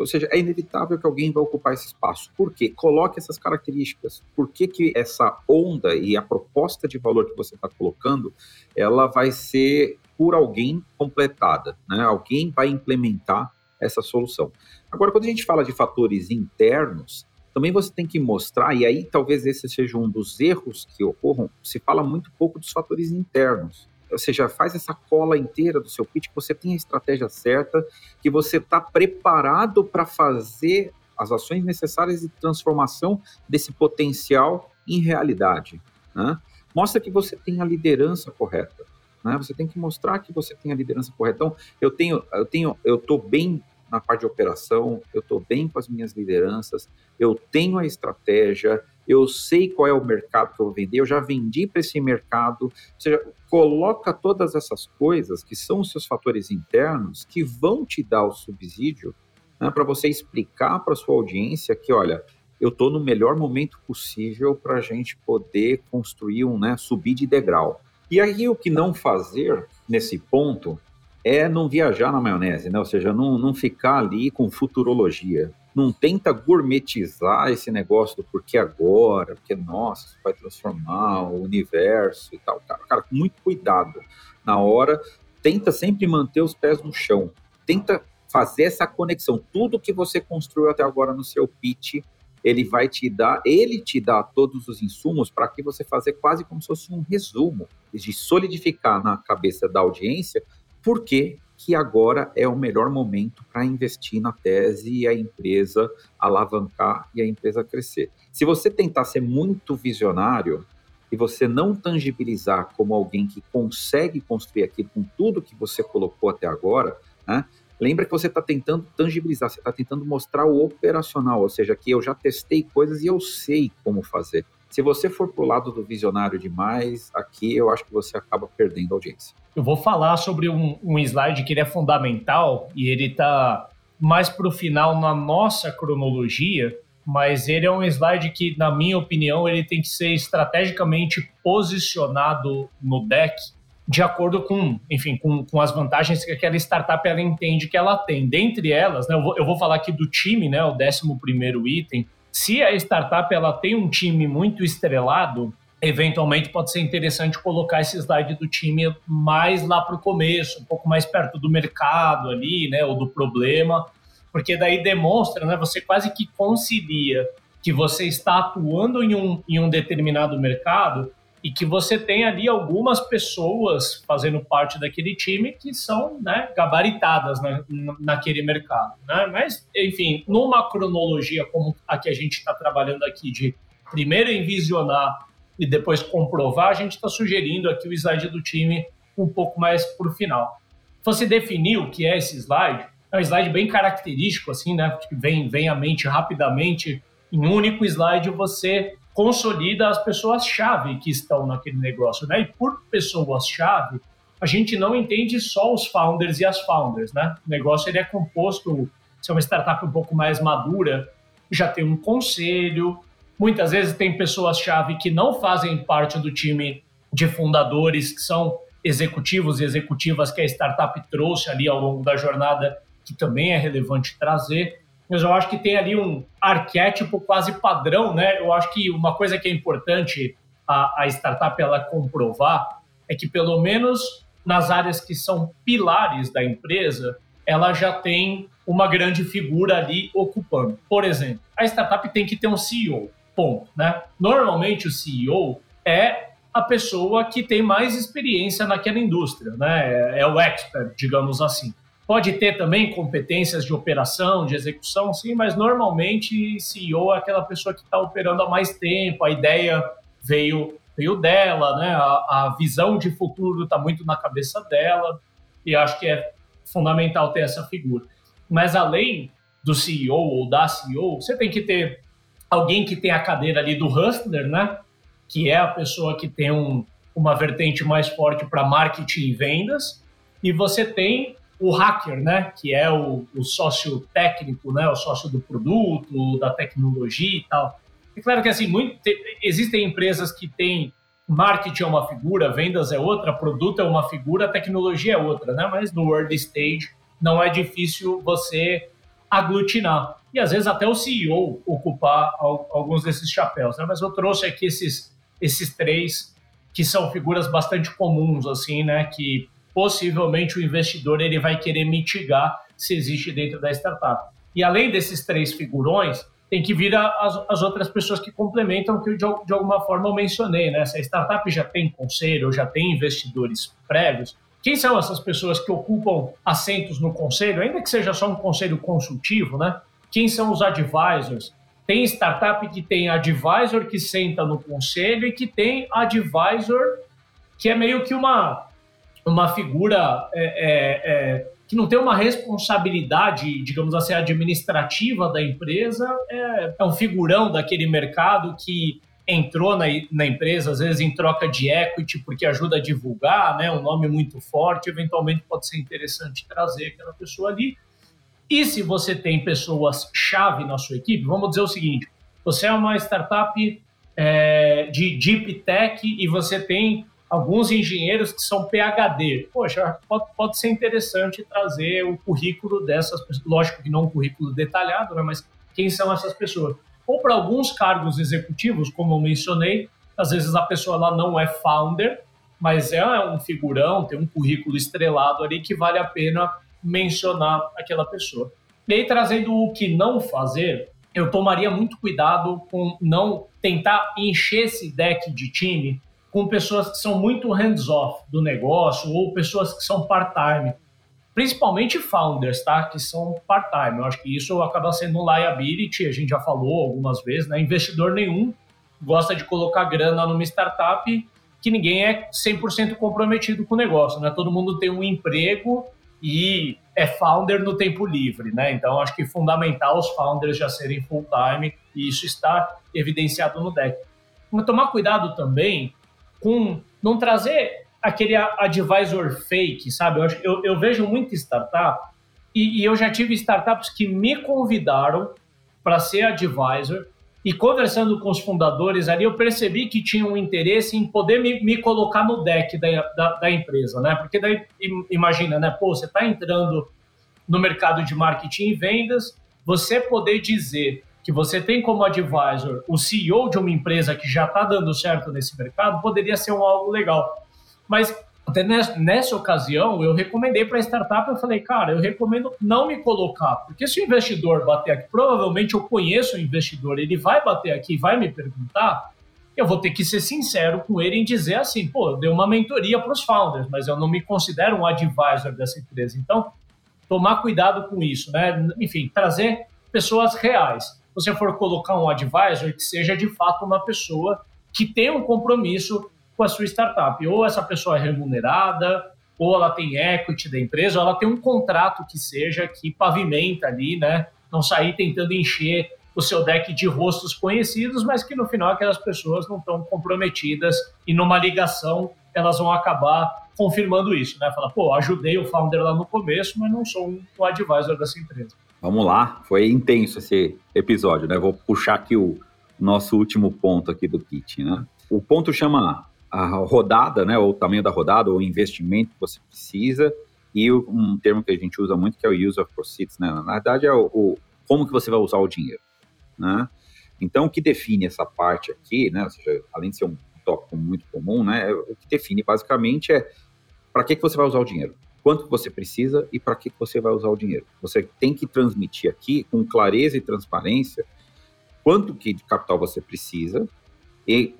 Ou seja, é inevitável que alguém vai ocupar esse espaço. Por quê? Coloque essas características. Por que, que essa onda e a proposta de valor que você está colocando, ela vai ser por alguém completada, né? Alguém vai implementar essa solução. Agora, quando a gente fala de fatores internos, também você tem que mostrar, e aí talvez esse seja um dos erros que ocorram, se fala muito pouco dos fatores internos. Ou seja, faz essa cola inteira do seu pitch, que você tem a estratégia certa, que você está preparado para fazer as ações necessárias de transformação desse potencial em realidade. Né? Mostra que você tem a liderança correta. Né? Você tem que mostrar que você tem a liderança correta. Então, eu tenho, eu tenho, eu estou bem na parte de operação, eu estou bem com as minhas lideranças, eu tenho a estratégia, eu sei qual é o mercado que eu vou vender, eu já vendi para esse mercado. Ou seja, coloca todas essas coisas que são os seus fatores internos que vão te dar o subsídio né, para você explicar para sua audiência que, olha, eu estou no melhor momento possível para a gente poder construir um, né, subir de degrau. E aí o que não fazer nesse ponto é não viajar na maionese, né? Ou seja, não, não ficar ali com futurologia. Não tenta gourmetizar esse negócio do porquê agora, porque, nossa, isso vai transformar o universo e tal. Cara, cara, com muito cuidado. Na hora, tenta sempre manter os pés no chão. Tenta fazer essa conexão. Tudo que você construiu até agora no seu pitch, ele vai te dar, ele te dá todos os insumos para que você fazer quase como se fosse um resumo, de solidificar na cabeça da audiência por que, agora é o melhor momento para investir na tese e a empresa alavancar e a empresa crescer. Se você tentar ser muito visionário e você não tangibilizar como alguém que consegue construir aquilo com tudo que você colocou até agora, né? Lembra que você está tentando tangibilizar, você está tentando mostrar o operacional, ou seja, que eu já testei coisas e eu sei como fazer. Se você for para o lado do visionário demais, aqui eu acho que você acaba perdendo audiência. Eu vou falar sobre um, um slide que ele é fundamental e ele está mais para o final na nossa cronologia, mas ele é um slide que, na minha opinião, ele tem que ser estrategicamente posicionado no deck de acordo com, enfim, com, com as vantagens que aquela startup ela entende que ela tem. Dentre elas, né, eu, vou, eu vou falar aqui do time, né, o décimo primeiro item, se a startup ela tem um time muito estrelado, eventualmente pode ser interessante colocar esse slide do time mais lá para o começo, um pouco mais perto do mercado ali, né, ou do problema, porque daí demonstra, né, você quase que concilia que você está atuando em um, em um determinado mercado e que você tem ali algumas pessoas fazendo parte daquele time que são né, gabaritadas na, naquele mercado. Né? Mas, enfim, numa cronologia como a que a gente está trabalhando aqui, de primeiro envisionar e depois comprovar, a gente está sugerindo aqui o slide do time um pouco mais para o final. Você definiu o que é esse slide, é um slide bem característico, assim, né? Que vem, vem à mente rapidamente. Em um único slide, você consolida as pessoas-chave que estão naquele negócio, né? E por pessoas-chave, a gente não entende só os founders e as founders, né? O negócio ele é composto, se é uma startup um pouco mais madura, já tem um conselho, muitas vezes tem pessoas-chave que não fazem parte do time de fundadores, que são executivos e executivas que a startup trouxe ali ao longo da jornada, que também é relevante trazer mas eu acho que tem ali um arquétipo quase padrão, né? Eu acho que uma coisa que é importante a, a startup ela comprovar é que pelo menos nas áreas que são pilares da empresa, ela já tem uma grande figura ali ocupando. Por exemplo, a startup tem que ter um CEO, ponto, né? Normalmente o CEO é a pessoa que tem mais experiência naquela indústria, né? É o expert, digamos assim. Pode ter também competências de operação, de execução, sim, mas normalmente CEO é aquela pessoa que está operando há mais tempo, a ideia veio, veio dela, né? a, a visão de futuro está muito na cabeça dela, e acho que é fundamental ter essa figura. Mas além do CEO ou da CEO, você tem que ter alguém que tem a cadeira ali do hustler, né? que é a pessoa que tem um, uma vertente mais forte para marketing e vendas, e você tem o hacker, né, que é o, o sócio técnico, né, o sócio do produto, da tecnologia e tal. É claro que assim, muito, existem empresas que têm marketing é uma figura, vendas é outra, produto é uma figura, tecnologia é outra, né? Mas no early stage não é difícil você aglutinar. E às vezes até o CEO ocupar alguns desses chapéus, né? Mas eu trouxe aqui esses, esses três que são figuras bastante comuns, assim, né? Que possivelmente o investidor ele vai querer mitigar se existe dentro da startup. E além desses três figurões, tem que vir as, as outras pessoas que complementam que eu, de, de alguma forma eu mencionei, né? Se a startup já tem conselho, já tem investidores prévios, quem são essas pessoas que ocupam assentos no conselho, ainda que seja só um conselho consultivo, né? Quem são os advisors? Tem startup que tem advisor que senta no conselho e que tem advisor que é meio que uma uma figura é, é, é, que não tem uma responsabilidade, digamos assim, administrativa da empresa, é, é, um figurão daquele mercado que entrou na, na, empresa, às vezes em troca de equity, porque ajuda a divulgar, né, um nome muito forte, eventualmente pode ser interessante trazer aquela pessoa ali. E se você tem pessoas-chave na sua equipe, vamos dizer o seguinte, você é uma startup é, de deep tech e você tem alguns engenheiros que são PhD. Poxa, pode, pode ser interessante trazer o currículo dessas pessoas. Lógico que não um currículo detalhado, né, mas quem são essas pessoas? Ou para alguns cargos executivos, como eu mencionei, às vezes a pessoa lá não é founder, mas é um figurão, tem um currículo estrelado ali que vale a pena mencionar aquela pessoa. E aí, trazendo o que não fazer, eu tomaria muito cuidado com não tentar encher esse deck de time com pessoas que são muito hands-off do negócio ou pessoas que são part-time. Principalmente founders, tá? Que são part-time. Eu acho que isso acaba sendo um liability, a gente já falou algumas vezes, né? Investidor nenhum gosta de colocar grana numa startup que ninguém é 100% comprometido com o negócio, né? Todo mundo tem um emprego e é founder no tempo livre, né? Então acho que é fundamental os founders já serem full time e isso está evidenciado no deck. Mas tomar cuidado também com não trazer aquele advisor fake, sabe? Eu, eu, eu vejo muita startup e, e, eu já tive startups que me convidaram para ser advisor e conversando com os fundadores ali, eu percebi que tinham um interesse em poder me, me colocar no deck da, da, da, empresa, né? Porque daí, imagina, né? Pô, você está entrando no mercado de marketing e vendas, você poder dizer que você tem como advisor o CEO de uma empresa que já está dando certo nesse mercado, poderia ser um algo legal. Mas até nessa, nessa ocasião, eu recomendei para a startup, eu falei, cara, eu recomendo não me colocar, porque se o investidor bater aqui, provavelmente eu conheço o investidor, ele vai bater aqui, vai me perguntar, eu vou ter que ser sincero com ele em dizer assim, pô, eu dei uma mentoria para os founders, mas eu não me considero um advisor dessa empresa. Então, tomar cuidado com isso, né? Enfim, trazer pessoas reais. Você for colocar um advisor, que seja de fato uma pessoa que tenha um compromisso com a sua startup. Ou essa pessoa é remunerada, ou ela tem equity da empresa, ou ela tem um contrato que seja que pavimenta ali, né? Não sair tentando encher o seu deck de rostos conhecidos, mas que no final aquelas pessoas não estão comprometidas e numa ligação elas vão acabar confirmando isso, né? Falar, pô, ajudei o founder lá no começo, mas não sou um advisor dessa empresa. Vamos lá, foi intenso esse episódio, né? Vou puxar aqui o nosso último ponto aqui do kit, né? O ponto chama a rodada, né? Ou o tamanho da rodada, ou o investimento que você precisa, e um termo que a gente usa muito que é o use of proceeds, né? Na verdade é o, o como que você vai usar o dinheiro, né? Então, o que define essa parte aqui, né? Ou seja, além de ser um tópico muito comum, né? O que define basicamente é para que, que você vai usar o dinheiro quanto você precisa e para que você vai usar o dinheiro. Você tem que transmitir aqui com clareza e transparência quanto que de capital você precisa e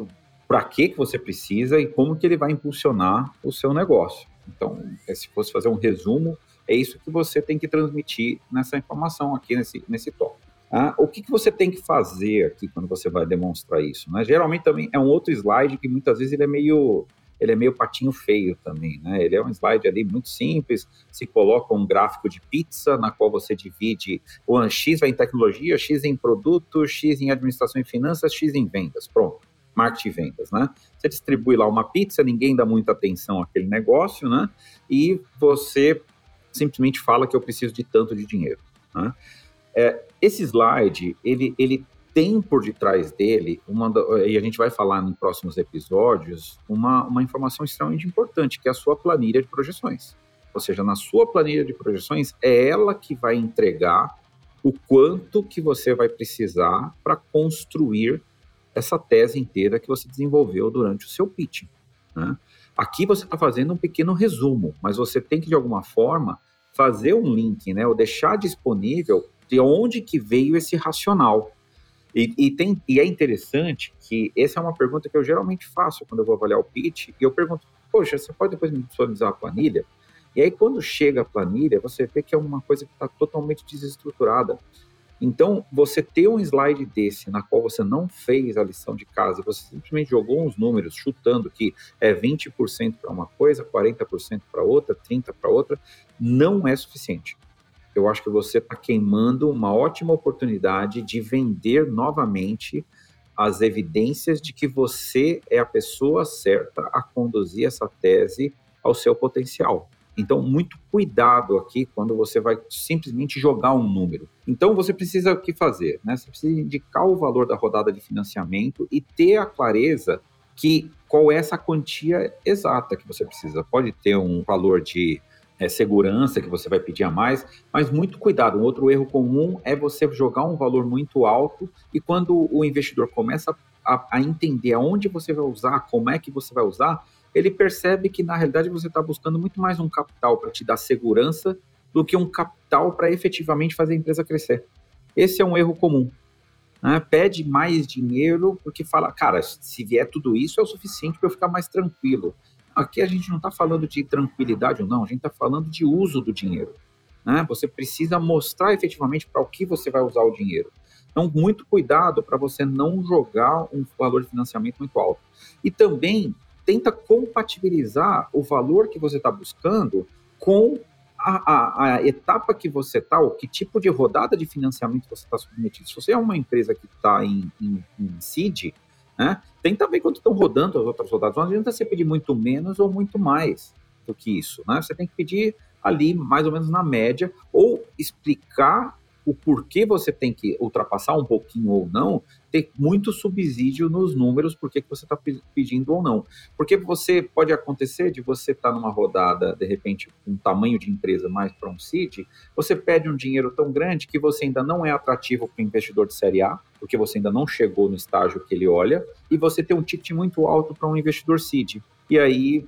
para que que você precisa e como que ele vai impulsionar o seu negócio. Então, é, se fosse fazer um resumo, é isso que você tem que transmitir nessa informação aqui nesse nesse tópico. Ah, o que, que você tem que fazer aqui quando você vai demonstrar isso? Né? Geralmente também é um outro slide que muitas vezes ele é meio ele é meio patinho feio também, né? Ele é um slide ali muito simples, se coloca um gráfico de pizza na qual você divide o X vai em tecnologia, X em produto, X em administração e finanças, X em vendas, pronto. Marketing e vendas, né? Você distribui lá uma pizza, ninguém dá muita atenção àquele negócio, né? E você simplesmente fala que eu preciso de tanto de dinheiro, né? É, esse slide, ele, ele tem por detrás dele, uma, e a gente vai falar em próximos episódios, uma, uma informação extremamente importante, que é a sua planilha de projeções. Ou seja, na sua planilha de projeções, é ela que vai entregar o quanto que você vai precisar para construir essa tese inteira que você desenvolveu durante o seu pitch. Né? Aqui você está fazendo um pequeno resumo, mas você tem que, de alguma forma, fazer um link, né, ou deixar disponível de onde que veio esse racional. E, e, tem, e é interessante que essa é uma pergunta que eu geralmente faço quando eu vou avaliar o pitch, e eu pergunto, poxa, você pode depois me visualizar a planilha? E aí, quando chega a planilha, você vê que é uma coisa que está totalmente desestruturada. Então, você ter um slide desse, na qual você não fez a lição de casa, você simplesmente jogou uns números chutando que é 20% para uma coisa, 40% para outra, 30% para outra, não é suficiente eu acho que você está queimando uma ótima oportunidade de vender novamente as evidências de que você é a pessoa certa a conduzir essa tese ao seu potencial. Então, muito cuidado aqui quando você vai simplesmente jogar um número. Então, você precisa o que fazer? Né? Você precisa indicar o valor da rodada de financiamento e ter a clareza que qual é essa quantia exata que você precisa. Pode ter um valor de é, segurança que você vai pedir a mais, mas muito cuidado. Um outro erro comum é você jogar um valor muito alto e quando o investidor começa a, a entender aonde você vai usar, como é que você vai usar, ele percebe que na realidade você está buscando muito mais um capital para te dar segurança do que um capital para efetivamente fazer a empresa crescer. Esse é um erro comum. Né? Pede mais dinheiro porque fala, cara, se vier tudo isso é o suficiente para eu ficar mais tranquilo. Aqui a gente não está falando de tranquilidade ou não, a gente está falando de uso do dinheiro. Né? Você precisa mostrar efetivamente para o que você vai usar o dinheiro. Então, muito cuidado para você não jogar um valor de financiamento muito alto. E também tenta compatibilizar o valor que você está buscando com a, a, a, etapa que você está, ou que tipo de rodada de financiamento você está submetido. Se você é uma empresa que está em, em, em seed, né? Tenta ver quanto estão rodando as outras rodadas. Não adianta você pedir muito menos ou muito mais do que isso. Né? Você tem que pedir ali mais ou menos na média, ou explicar o porquê você tem que ultrapassar um pouquinho ou não, ter muito subsídio nos números, por que você está pedindo ou não. Porque você pode acontecer de você estar tá numa rodada, de repente, um tamanho de empresa mais para um seed, você pede um dinheiro tão grande que você ainda não é atrativo para o investidor de série A, porque você ainda não chegou no estágio que ele olha, e você tem um ticket muito alto para um investidor seed. E aí,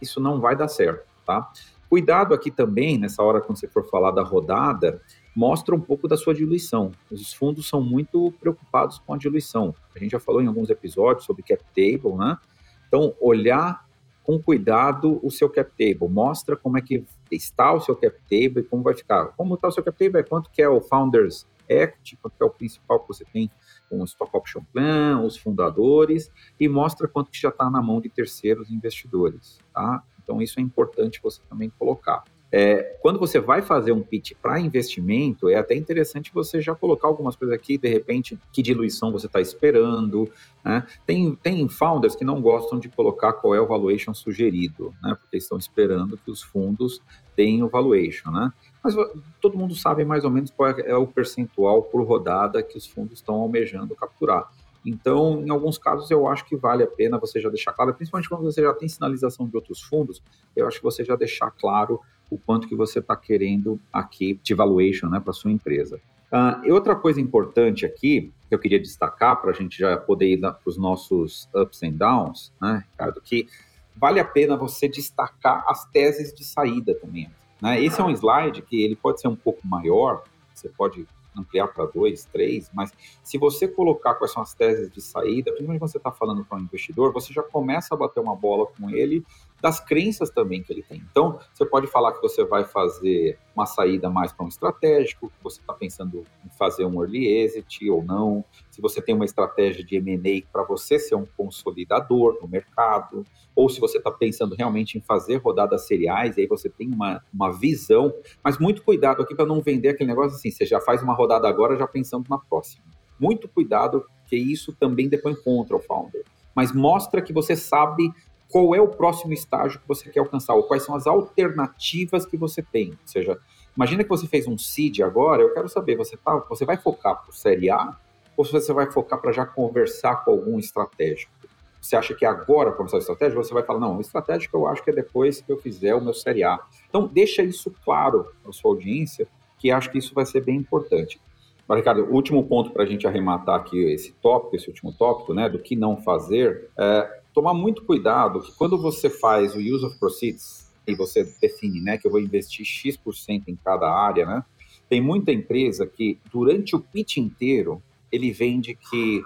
isso não vai dar certo, tá? Cuidado aqui também, nessa hora, quando você for falar da rodada, mostra um pouco da sua diluição. Os fundos são muito preocupados com a diluição. A gente já falou em alguns episódios sobre cap table, né? Então, olhar com cuidado o seu cap table, mostra como é que está o seu cap table e como vai ficar. Como está o seu cap table, é quanto que é o Founders Equity, quanto que é o principal que você tem com o Stock Option Plan, os fundadores, e mostra quanto que já está na mão de terceiros investidores, tá? Então, isso é importante você também colocar. É, quando você vai fazer um pitch para investimento, é até interessante você já colocar algumas coisas aqui, de repente, que diluição você está esperando. Né? Tem, tem founders que não gostam de colocar qual é o valuation sugerido, né? porque estão esperando que os fundos tenham o valuation. Né? Mas todo mundo sabe mais ou menos qual é, é o percentual por rodada que os fundos estão almejando capturar. Então, em alguns casos, eu acho que vale a pena você já deixar claro, principalmente quando você já tem sinalização de outros fundos, eu acho que você já deixar claro o quanto que você está querendo aqui de valuation né, para sua empresa. Uh, e outra coisa importante aqui, que eu queria destacar para a gente já poder ir para os nossos ups and downs, né, Ricardo, que vale a pena você destacar as teses de saída também. Né? Esse é um slide que ele pode ser um pouco maior, você pode ampliar para dois, três, mas se você colocar quais são as teses de saída, principalmente quando você está falando para um investidor, você já começa a bater uma bola com ele das crenças também que ele tem. Então, você pode falar que você vai fazer uma saída mais para um estratégico, que você está pensando em fazer um early exit ou não, se você tem uma estratégia de M&A para você ser um consolidador no mercado, ou se você está pensando realmente em fazer rodadas seriais, e aí você tem uma, uma visão, mas muito cuidado aqui para não vender aquele negócio assim, você já faz uma rodada agora já pensando na próxima. Muito cuidado, que isso também depois contra o founder. Mas mostra que você sabe qual é o próximo estágio que você quer alcançar, ou quais são as alternativas que você tem. Ou seja, imagina que você fez um seed agora, eu quero saber, você, tá, você vai focar para o Série A ou você vai focar para já conversar com algum estratégico? Você acha que agora começar a estratégia, você vai falar, não, o estratégico eu acho que é depois que eu fizer o meu Série A. Então, deixa isso claro para sua audiência, que acho que isso vai ser bem importante. Mas, Ricardo, o último ponto para a gente arrematar aqui esse tópico, esse último tópico, né, do que não fazer, é, tomar muito cuidado que quando você faz o use of proceeds e você define, né, que eu vou investir X% em cada área, né, tem muita empresa que durante o pitch inteiro ele vende que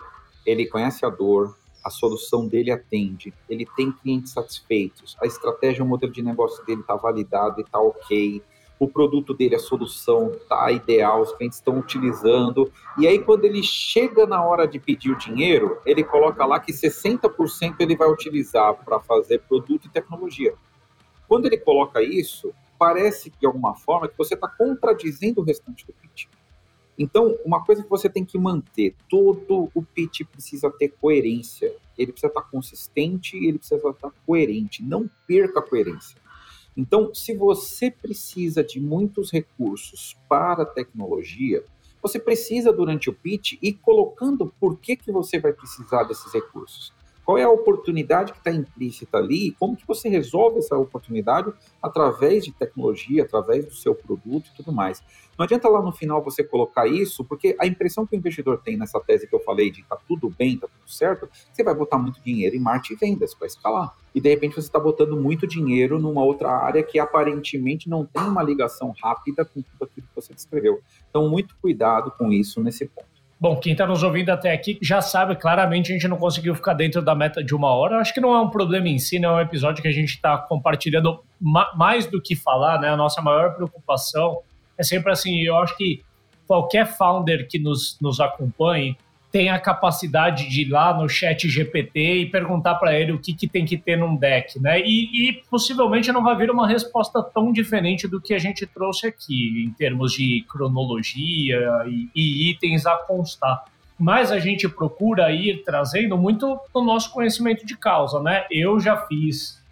ele conhece a dor, a solução dele atende, ele tem clientes satisfeitos, a estratégia, o modelo de negócio dele está validado e está ok, o produto dele, a solução está ideal, os clientes estão utilizando. E aí, quando ele chega na hora de pedir o dinheiro, ele coloca lá que 60% ele vai utilizar para fazer produto e tecnologia. Quando ele coloca isso, parece de alguma forma que você está contradizendo o restante do pitch. Então, uma coisa que você tem que manter, todo o pitch precisa ter coerência. Ele precisa estar tá consistente, ele precisa estar tá coerente. Não perca a coerência. Então, se você precisa de muitos recursos para a tecnologia, você precisa, durante o pitch, ir colocando por que, que você vai precisar desses recursos. Qual é a oportunidade que está implícita ali como que você resolve essa oportunidade através de tecnologia, através do seu produto e tudo mais. Não adianta lá no final você colocar isso, porque a impressão que o investidor tem nessa tese que eu falei de tá tudo bem, tá tudo certo, você vai botar muito dinheiro em marketing e vendas para escalar. E de repente você está botando muito dinheiro numa outra área que aparentemente não tem uma ligação rápida com tudo aquilo que você descreveu. Então, muito cuidado com isso nesse ponto. Bom, quem está nos ouvindo até aqui já sabe, claramente a gente não conseguiu ficar dentro da meta de uma hora. Acho que não é um problema em si, não é um episódio que a gente está compartilhando ma mais do que falar, né? A nossa maior preocupação é sempre assim, eu acho que qualquer founder que nos, nos acompanhe tem a capacidade de ir lá no chat GPT e perguntar para ele o que, que tem que ter num deck, né? E, e, possivelmente não vai vir uma resposta tão diferente do que a gente trouxe aqui, em termos de cronologia e, e itens a constar. Mas a gente procura ir trazendo muito o nosso conhecimento de causa, né? Eu já fiz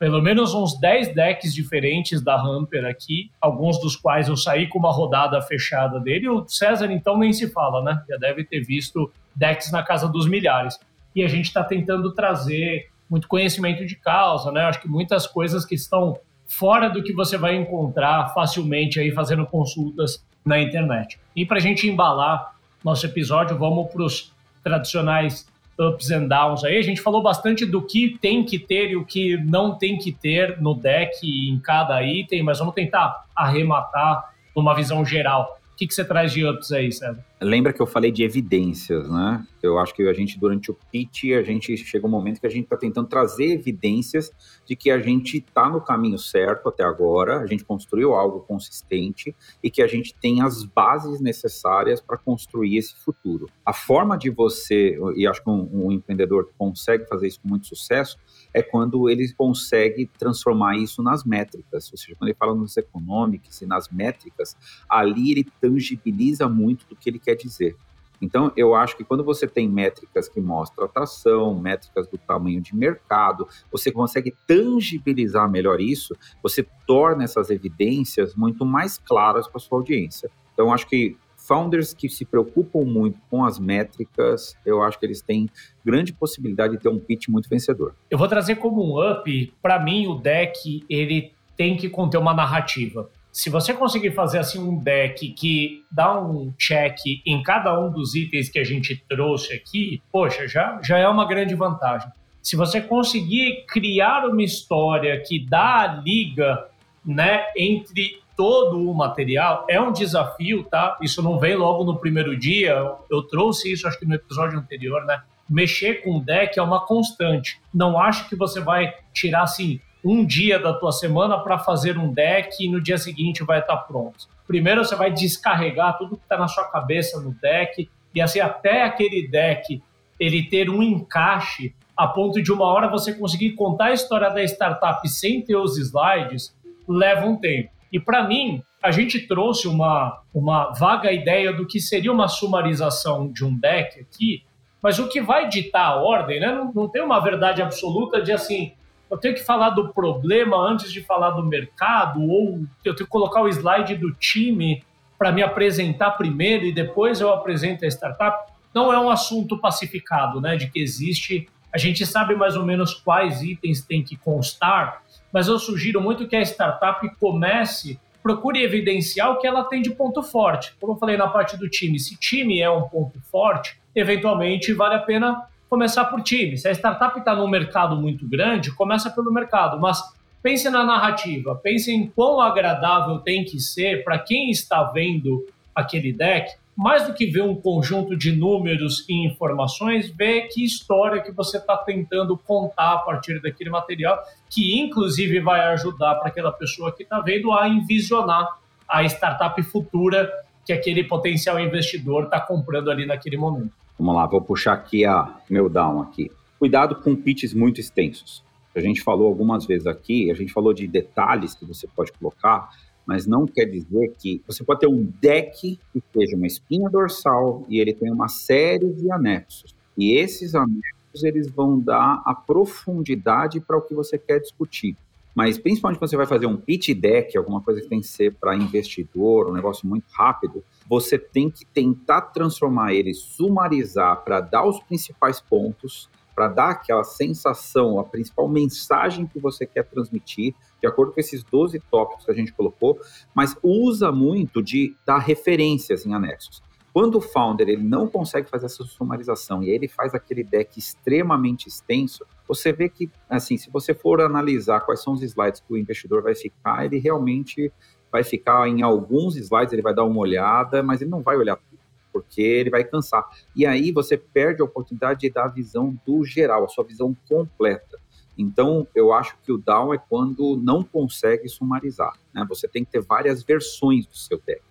pelo menos uns 10 decks diferentes da Hamper aqui, alguns dos quais eu saí com uma rodada fechada dele. O César, então, nem se fala, né? Já deve ter visto decks na casa dos milhares. E a gente está tentando trazer muito conhecimento de causa, né? Acho que muitas coisas que estão fora do que você vai encontrar facilmente aí fazendo consultas na internet. E para a gente embalar nosso episódio, vamos para os tradicionais ups and downs aí. A gente falou bastante do que tem que ter e o que não tem que ter no deck em cada item, mas vamos tentar arrematar numa visão geral. O que, que você traz de ups aí, César? Lembra que eu falei de evidências, né? Eu acho que a gente, durante o pitch, a gente chega um momento que a gente está tentando trazer evidências de que a gente está no caminho certo até agora, a gente construiu algo consistente e que a gente tem as bases necessárias para construir esse futuro. A forma de você, e acho que um, um empreendedor consegue fazer isso com muito sucesso, é quando ele consegue transformar isso nas métricas, ou seja, quando ele fala nos econômicos e nas métricas, ali ele tangibiliza muito do que ele quer dizer. Então, eu acho que quando você tem métricas que mostram atração, métricas do tamanho de mercado, você consegue tangibilizar melhor isso, você torna essas evidências muito mais claras para sua audiência. Então, acho que founders que se preocupam muito com as métricas, eu acho que eles têm grande possibilidade de ter um pitch muito vencedor. Eu vou trazer como um up, para mim o deck ele tem que conter uma narrativa se você conseguir fazer assim um deck que dá um check em cada um dos itens que a gente trouxe aqui, poxa, já, já é uma grande vantagem. Se você conseguir criar uma história que dá a liga né, entre todo o material, é um desafio, tá? Isso não vem logo no primeiro dia. Eu trouxe isso, acho que no episódio anterior, né? Mexer com o deck é uma constante. Não acho que você vai tirar assim um dia da tua semana para fazer um deck e no dia seguinte vai estar tá pronto. Primeiro você vai descarregar tudo que está na sua cabeça no deck e assim até aquele deck ele ter um encaixe a ponto de uma hora você conseguir contar a história da startup sem ter os slides leva um tempo. E para mim a gente trouxe uma, uma vaga ideia do que seria uma sumarização de um deck aqui, mas o que vai ditar a ordem, né? Não, não tem uma verdade absoluta de assim, eu tenho que falar do problema antes de falar do mercado, ou eu tenho que colocar o slide do time para me apresentar primeiro e depois eu apresento a startup. Não é um assunto pacificado, né? De que existe. A gente sabe mais ou menos quais itens tem que constar, mas eu sugiro muito que a startup comece, procure evidenciar o que ela tem de ponto forte. Como eu falei na parte do time, se time é um ponto forte, eventualmente vale a pena começar por time. Se a startup está num mercado muito grande, começa pelo mercado, mas pense na narrativa, pense em quão agradável tem que ser para quem está vendo aquele deck, mais do que ver um conjunto de números e informações, ver que história que você está tentando contar a partir daquele material, que inclusive vai ajudar para aquela pessoa que está vendo a envisionar a startup futura que aquele potencial investidor está comprando ali naquele momento. Vamos lá, vou puxar aqui a meu down aqui. Cuidado com pitches muito extensos. A gente falou algumas vezes aqui, a gente falou de detalhes que você pode colocar, mas não quer dizer que você pode ter um deck que seja uma espinha dorsal e ele tem uma série de anexos. E esses anexos eles vão dar a profundidade para o que você quer discutir. Mas principalmente quando você vai fazer um pitch deck, alguma coisa que tem que ser para investidor, um negócio muito rápido, você tem que tentar transformar ele, sumarizar para dar os principais pontos, para dar aquela sensação, a principal mensagem que você quer transmitir, de acordo com esses 12 tópicos que a gente colocou, mas usa muito de dar referências em anexos. Quando o founder ele não consegue fazer essa sumarização e ele faz aquele deck extremamente extenso, você vê que, assim, se você for analisar quais são os slides que o investidor vai ficar, ele realmente vai ficar em alguns slides, ele vai dar uma olhada, mas ele não vai olhar tudo, porque ele vai cansar. E aí você perde a oportunidade de dar a visão do geral, a sua visão completa. Então, eu acho que o down é quando não consegue sumarizar. Né? Você tem que ter várias versões do seu deck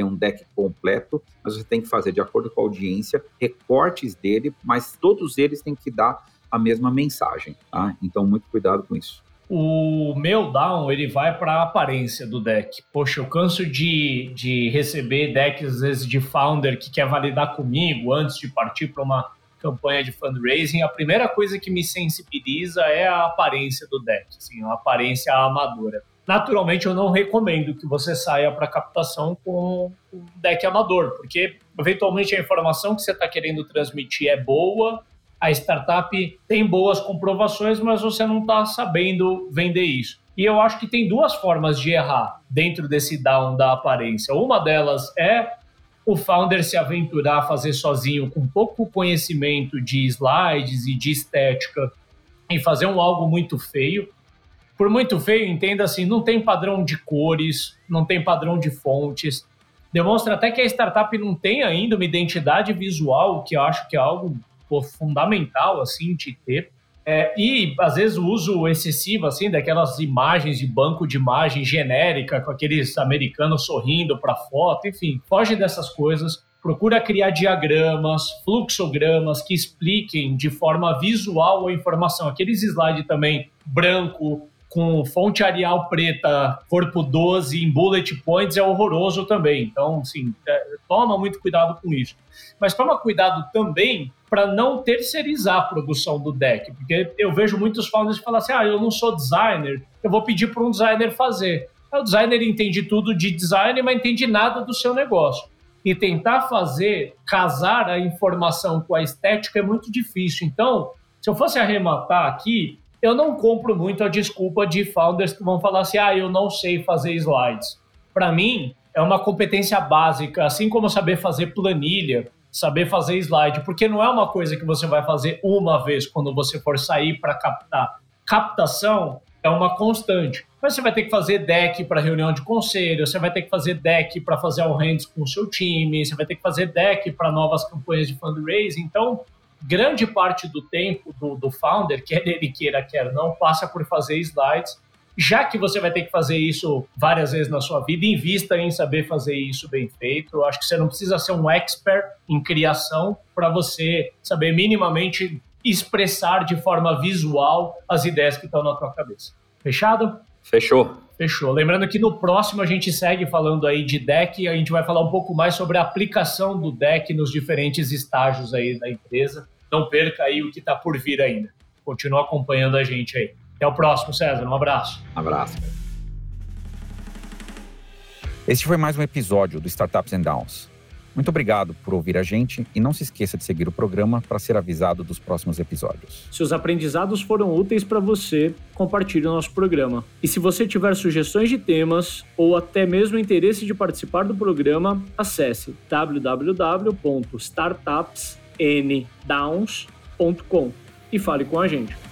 tem um deck completo, mas você tem que fazer de acordo com a audiência, recortes dele, mas todos eles têm que dar a mesma mensagem, tá? Então, muito cuidado com isso. O meu down, ele vai para a aparência do deck. Poxa, eu canso de, de receber decks, às vezes, de founder que quer validar comigo antes de partir para uma campanha de fundraising. A primeira coisa que me sensibiliza é a aparência do deck, assim, a aparência amadora. Naturalmente, eu não recomendo que você saia para captação com um deck amador, porque eventualmente a informação que você está querendo transmitir é boa, a startup tem boas comprovações, mas você não está sabendo vender isso. E eu acho que tem duas formas de errar dentro desse down da aparência. Uma delas é o founder se aventurar a fazer sozinho com pouco conhecimento de slides e de estética e fazer um algo muito feio. Por muito feio, entenda assim, não tem padrão de cores, não tem padrão de fontes. demonstra até que a startup não tem ainda uma identidade visual, que eu acho que é algo pô, fundamental assim de ter. É, e às vezes o uso excessivo assim daquelas imagens de banco de imagem genérica com aqueles americanos sorrindo para foto, enfim, foge dessas coisas. Procura criar diagramas, fluxogramas que expliquem de forma visual a informação. Aqueles slides também branco, com fonte Arial preta, corpo 12 em bullet points é horroroso também. Então, assim, é, toma muito cuidado com isso. Mas toma cuidado também para não terceirizar a produção do deck, porque eu vejo muitos founders que falam assim: ah, eu não sou designer, eu vou pedir para um designer fazer. O designer entende tudo de design, mas entende nada do seu negócio. E tentar fazer, casar a informação com a estética é muito difícil. Então, se eu fosse arrematar aqui, eu não compro muito a desculpa de founders que vão falar assim: ah, eu não sei fazer slides. Para mim, é uma competência básica, assim como saber fazer planilha, saber fazer slide, porque não é uma coisa que você vai fazer uma vez quando você for sair para captar. Captação é uma constante. Mas você vai ter que fazer deck para reunião de conselho, você vai ter que fazer deck para fazer all hands com o seu time, você vai ter que fazer deck para novas campanhas de fundraising. Então, grande parte do tempo do, do founder, quer ele queira, quer não, passa por fazer slides. Já que você vai ter que fazer isso várias vezes na sua vida, invista em saber fazer isso bem feito. Eu acho que você não precisa ser um expert em criação para você saber minimamente expressar de forma visual as ideias que estão na tua cabeça. Fechado? Fechou. Fechou. Lembrando que no próximo a gente segue falando aí de deck, a gente vai falar um pouco mais sobre a aplicação do deck nos diferentes estágios aí da empresa. Não perca aí o que está por vir ainda. Continua acompanhando a gente aí. Até o próximo, César. Um abraço. Um abraço. Este foi mais um episódio do Startups and Downs. Muito obrigado por ouvir a gente e não se esqueça de seguir o programa para ser avisado dos próximos episódios. Se os aprendizados foram úteis para você, compartilhe o nosso programa. E se você tiver sugestões de temas ou até mesmo interesse de participar do programa, acesse www.startupsndowns.com e fale com a gente.